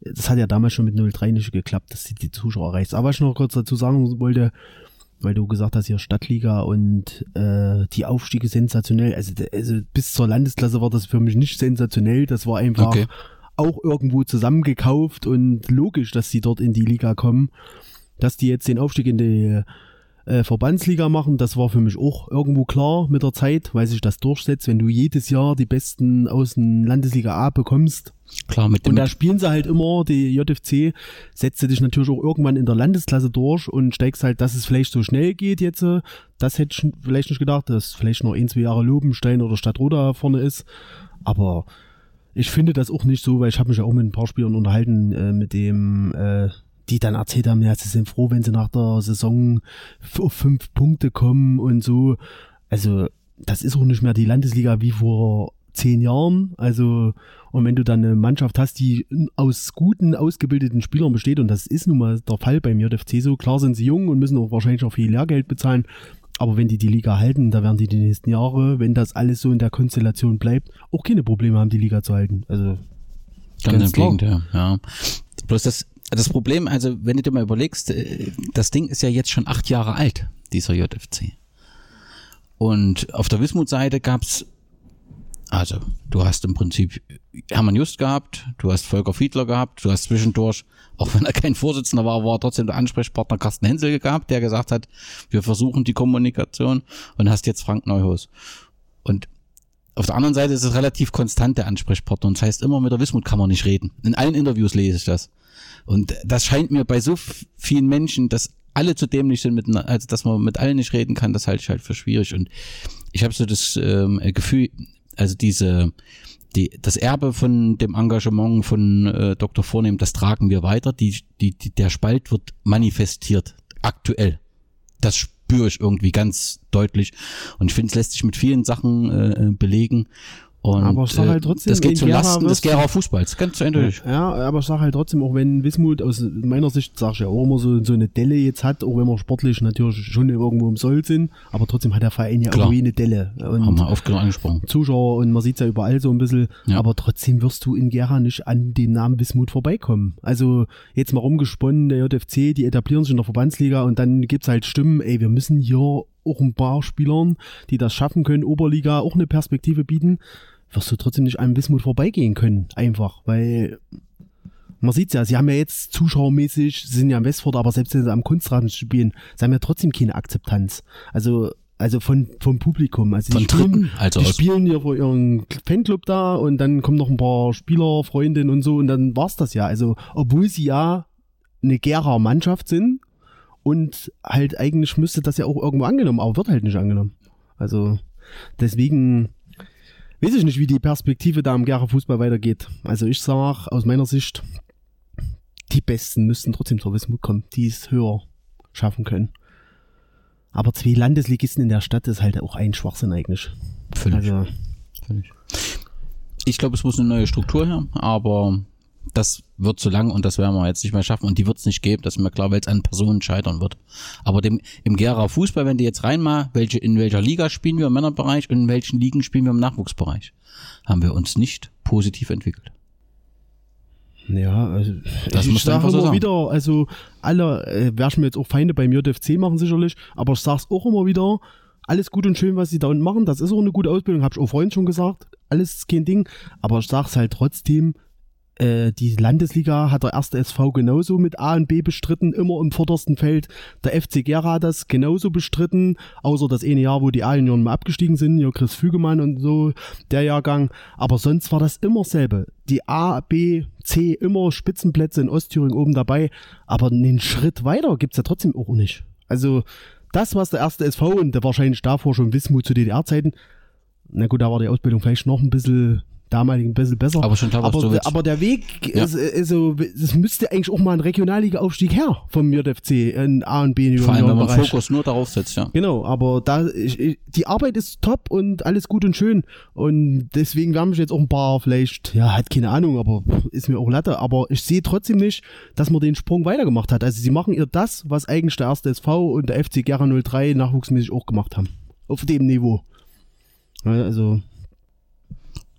das hat ja damals schon mit 03 nicht geklappt, dass sie die Zuschauer erreicht. Aber was ich noch kurz dazu sagen wollte, weil du gesagt hast, hier Stadtliga und äh, die Aufstiege sensationell. Also, also bis zur Landesklasse war das für mich nicht sensationell. Das war einfach
Okay.
auch irgendwo zusammengekauft und logisch, dass sie dort in die Liga kommen. Dass die jetzt den Aufstieg in die äh, Verbandsliga machen, das war für mich auch irgendwo klar mit der Zeit, weil sich das durchsetzt, wenn du jedes Jahr die Besten aus dem Landesliga A bekommst.
Klar, mit dem.
Und da spielen sie halt immer, die JFC, setzt du dich natürlich auch irgendwann in der Landesklasse durch und steigst halt, dass es vielleicht so schnell geht jetzt. äh, Das hätte ich vielleicht nicht gedacht, dass vielleicht noch ein, zwei Jahre Lobenstein oder Stadtroda vorne ist. Aber ich finde das auch nicht so, weil ich habe mich ja auch mit ein paar Spielern unterhalten, äh, mit dem, äh, die dann erzählt haben, ja, sie sind froh, wenn sie nach der Saison auf fünf Punkte kommen und so. Also, das ist auch nicht mehr die Landesliga wie vor zehn Jahren. Also, und wenn du dann eine Mannschaft hast, die aus guten, ausgebildeten Spielern besteht, und das ist nun mal der Fall beim JFC so, klar sind sie jung und müssen auch wahrscheinlich auch viel Lehrgeld bezahlen, aber wenn die die Liga halten, da werden die die nächsten Jahre, wenn das alles so in der Konstellation bleibt, auch keine Probleme haben, die Liga zu halten. Also,
Ganz,
ganz
im
klar.
Gegenteil, ja. Bloß das, das Problem, also wenn du dir mal überlegst, äh, das Ding ist ja jetzt schon acht Jahre alt, dieser JFC. Und auf der Wismut-Seite gab's, also du hast im Prinzip Hermann Just gehabt, du hast Volker Fiedler gehabt, du hast zwischendurch, auch wenn er kein Vorsitzender war, war trotzdem der Ansprechpartner Carsten Hensel gehabt, der gesagt hat, wir versuchen die Kommunikation und hast jetzt Frank Neuhaus. Und auf der anderen Seite ist es relativ konstant der Ansprechpartner und das heißt immer mit der Wismut kann man nicht reden. In allen Interviews lese ich das. Und das scheint mir bei so vielen Menschen, dass alle zu dämlich sind, mit, also dass man mit allen nicht reden kann, das halte ich halt für schwierig. Und ich habe so das ähm, Gefühl, also diese, die, das Erbe von dem Engagement von äh, Dr. Vornehm, das tragen wir weiter. Die, die, die, der Spalt wird manifestiert, aktuell. Das spüre ich irgendwie ganz deutlich. Und ich finde, es lässt sich mit vielen Sachen äh, belegen. Und,
Aber ich sag halt
äh,
trotzdem,
das geht zu Lasten des Gera Fußballs, ganz eindeutig.
Ja, aber ich sag halt trotzdem, auch wenn Wismut aus meiner Sicht, sag ich ja auch immer so, so eine Delle jetzt hat, auch wenn wir sportlich natürlich schon irgendwo im Soll sind, aber trotzdem hat der Verein ja
Klar.
irgendwie eine Delle.
Haben
Und
wir oft genug angesprochen.
Zuschauer und man sieht's ja überall so ein bisschen,
Ja.
aber trotzdem wirst du in Gera nicht an den Namen Wismut vorbeikommen. Also jetzt mal rumgesponnen, der JFC, die etablieren sich in der Verbandsliga und dann gibt's halt Stimmen, ey, wir müssen hier auch ein paar Spielern, die das schaffen können, Oberliga auch eine Perspektive bieten, wirst du trotzdem nicht an Wismut vorbeigehen können. Einfach, weil man sieht's ja, sie haben ja jetzt zuschauermäßig, sie sind ja am Westford, aber selbst wenn sie am Kunstrasen spielen, sie haben ja trotzdem keine Akzeptanz. Also, also von, vom Publikum. Also
Von
die spielen,
also
die spielen hier vor ihrem Fanclub da und dann kommen noch ein paar Spieler, Freundinnen und so und dann war's das ja. Also, obwohl sie ja eine Gera Mannschaft sind und halt eigentlich müsste das ja auch irgendwo angenommen, aber wird halt nicht angenommen. Also, deswegen weiß ich nicht, wie die Perspektive da im Gera Fußball weitergeht. Also ich sag aus meiner Sicht, die Besten müssten trotzdem zur Wismut kommen, die es höher schaffen können. Aber zwei Landesligisten in der Stadt ist halt auch ein Schwachsinn eigentlich.
Völlig.
Also,
Völlig. Ich glaube, es muss eine neue Struktur her, aber das wird zu lang und das werden wir jetzt nicht mehr schaffen und die wird es nicht geben, das ist mir klar, weil es an Personen scheitern wird. Aber dem, im Gera Fußball, wenn du jetzt rein mal, welche, in welcher Liga spielen wir im Männerbereich und in welchen Ligen spielen wir im Nachwuchsbereich, haben wir uns nicht positiv entwickelt.
ja, also
Das
ich sage
so
immer
sagen.
wieder, also alle äh, werden mir jetzt auch Feinde beim JFC machen sicherlich, aber ich sag's auch immer wieder, alles gut und schön, was sie da unten machen, das ist auch eine gute Ausbildung, habe ich auch vorhin schon gesagt, alles kein Ding, aber ich sag's halt trotzdem, äh, die Landesliga hat der erste SV genauso mit A und B bestritten, immer im vordersten Feld. Der FC Gera hat das genauso bestritten, außer das eine Jahr, wo die A-Junioren mal abgestiegen sind, ja Chris Fügemann und so, der Jahrgang. Aber sonst war das immer selbe. Die A, B, C, immer Spitzenplätze in Ostthüringen oben dabei, aber einen Schritt weiter gibt's ja trotzdem auch nicht. Also das, was der erste SV und der wahrscheinlich davor schon Wismut zu DDR-Zeiten, na gut, da war die Ausbildung vielleicht noch ein bisschen damaligen ein bisschen besser.
Aber schon
aber,
Tabastovic.
aber der Weg,
Ja.
ist, ist so, es müsste eigentlich auch mal ein Regionalliga-Aufstieg her vom JFC in A und B
Vor allem, wenn man
Bereich.
Fokus nur darauf setzt, ja.
Genau, aber da ich, ich, die Arbeit ist top und alles gut und schön und deswegen werden mich jetzt auch ein paar vielleicht, ja, hat keine Ahnung, aber ist mir auch Latte, aber ich sehe trotzdem nicht, dass man den Sprung weitergemacht hat. Also sie machen ihr das, was eigentlich der erste SV und der FC Gera 03 nachwuchsmäßig auch gemacht haben. Auf dem Niveau. Also,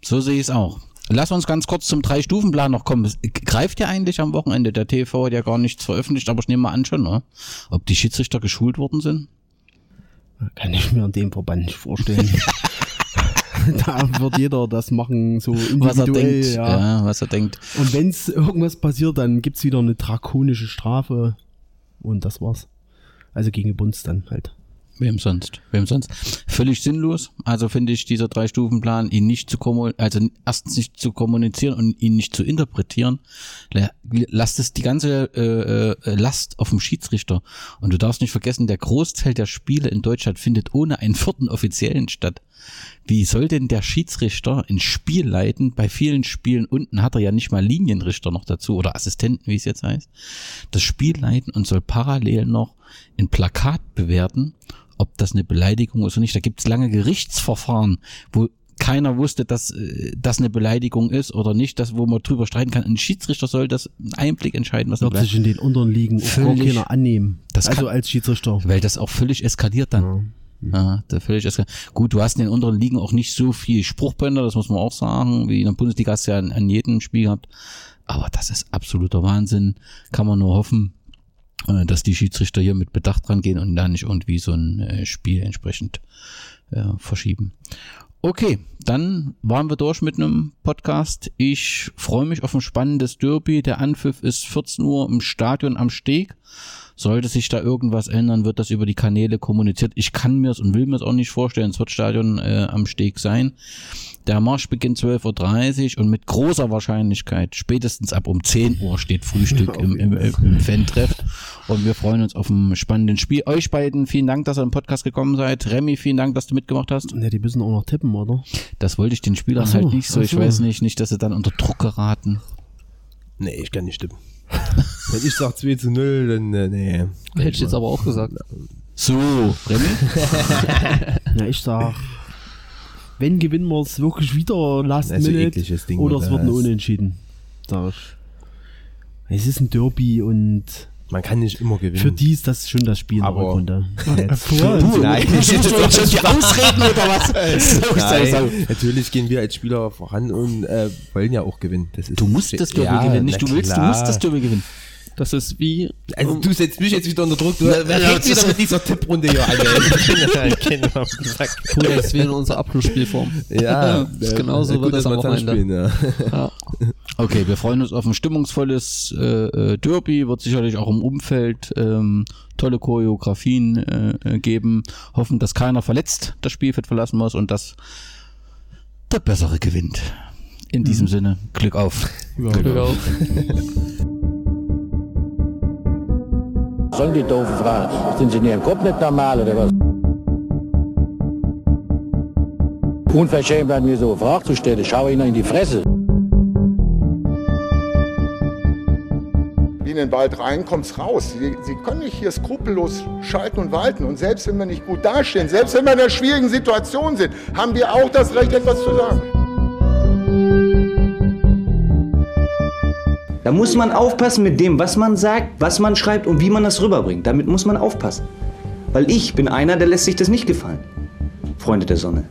So sehe ich es auch. Lass uns ganz kurz zum Drei-Stufen-Plan noch kommen. Es Greift ja eigentlich am Wochenende? Der TV hat ja gar nichts veröffentlicht, aber ich nehme mal an schon, oder? Ob die Schiedsrichter geschult worden sind?
kann ich mir in dem Verband nicht vorstellen. da wird jeder das machen, so
Was er
individuell.
denkt.
ja.
Ja. was er denkt.
Und wenn's irgendwas passiert, dann gibt's wieder eine drakonische Strafe. Und das war's. Also gegen Bunds dann halt.
Wem sonst? Wem sonst? Völlig sinnlos. Also finde ich dieser Drei-Stufen-Plan, ihn nicht zu kommunizieren, also erstens nicht zu kommunizieren und ihn nicht zu interpretieren. La- Lasst es die ganze äh, äh, Last auf dem Schiedsrichter. Und du darfst nicht vergessen, der Großteil der Spiele in Deutschland findet ohne einen vierten Offiziellen statt. Wie soll denn der Schiedsrichter ein Spiel leiten? Bei vielen Spielen unten hat er ja nicht mal Linienrichter noch dazu oder Assistenten, wie es jetzt heißt. Das Spiel leiten und soll parallel noch ein Plakat bewerten, ob das eine Beleidigung ist oder nicht. Da gibt es lange Gerichtsverfahren, wo keiner wusste, dass äh, das eine Beleidigung ist oder nicht, das, wo man drüber streiten kann. Ein Schiedsrichter soll das einen Einblick entscheiden, was
Wird sich in den unteren Ligen
Völlig.
keiner annehmen.
Das
also
kann-
als Schiedsrichter.
weil das auch völlig eskaliert dann. Ja, da völlig eskaliert. Gut, du hast in den unteren Ligen auch nicht so viel Spruchbänder, das muss man auch sagen. Wie in der Bundesliga hast du ja an, an jedem Spiel gehabt. Aber das ist absoluter Wahnsinn. Kann man nur hoffen, dass die Schiedsrichter hier mit Bedacht dran gehen und da nicht irgendwie so ein äh, Spiel entsprechend äh, verschieben. Okay, dann waren wir durch mit einem Podcast. Ich freue mich auf ein spannendes Derby. Der Anpfiff ist 14 Uhr im Stadion am Steg. Sollte sich da irgendwas ändern, wird das über die Kanäle kommuniziert. Ich kann mir es und will mir es auch nicht vorstellen. Es wird Stadion äh, am Steg sein. Der Marsch beginnt 12.30 Uhr und mit großer Wahrscheinlichkeit, spätestens ab um 10 Uhr steht Frühstück im, im, im, im Fan-Treff. Und wir freuen uns auf ein spannendes Spiel. Euch beiden vielen Dank, dass ihr im Podcast gekommen seid. Remy, vielen Dank, dass du mitgemacht hast.
Ja, die müssen auch noch tippen, oder?
Das wollte ich den Spielern
so,
halt nicht so. Ich
so.
weiß nicht, nicht, dass sie dann unter Druck geraten.
Nee, ich kann nicht stimmen. Wenn ich sag 2 zu 0, dann äh, nee.
Hätte ich jetzt aber auch gesagt.
So, Remy?
Ja, ich sag, wenn gewinnen wir es wirklich wieder Last
Das ist ein
Minute
Ding,
oder es wird ein. Unentschieden. Sag ich. Es ist ein Derby und
Man kann nicht immer gewinnen.
für die ist das schon das Spiel in der
Aber-
Rückrunde. Jetzt.
Nein,
die Ausreden oder was?
Nein, natürlich gehen wir als Spieler voran und äh, wollen ja auch gewinnen. Das ist
Du musst das Derby
Ja,
gewinnen, nicht du willst, du
klar.
musst das Derby gewinnen.
Das ist wie.
Also du setzt mich jetzt wieder unter Druck. Du
Na,
wer
ja, das
wieder mit dieser Tipprunde hier an. Genau.
Puh, das ist wie in unserer Abschlussspielform.
ja,
ist genauso
gut,
wird
dass
das am Wochenende.
spielen, ja.
Ja.
Okay, wir freuen uns auf ein stimmungsvolles äh, äh, Derby, wird sicherlich auch im Umfeld ähm, tolle Choreografien äh, äh, geben. Hoffen, dass keiner verletzt das Spielfeld verlassen muss und dass der Bessere gewinnt. In diesem Sinne, Glück auf.
Glück auf.
Sollen die doofen Fragen? Sind sie in ihrem Kopf nicht normal oder was? Unverschämt an mir so eine Frage zu stellen, ich schaue ihnen in die Fresse.
Wie in den Wald rein, kommt's raus. Sie, Sie können nicht hier skrupellos schalten und walten. Und selbst wenn wir nicht gut dastehen, selbst wenn wir in einer schwierigen Situation sind, haben wir auch das Recht, etwas zu sagen.
Da muss man aufpassen mit dem, was man sagt, was man schreibt und wie man das rüberbringt. Damit muss man aufpassen. Weil ich bin einer, der lässt sich das nicht gefallen. Freunde der Sonne.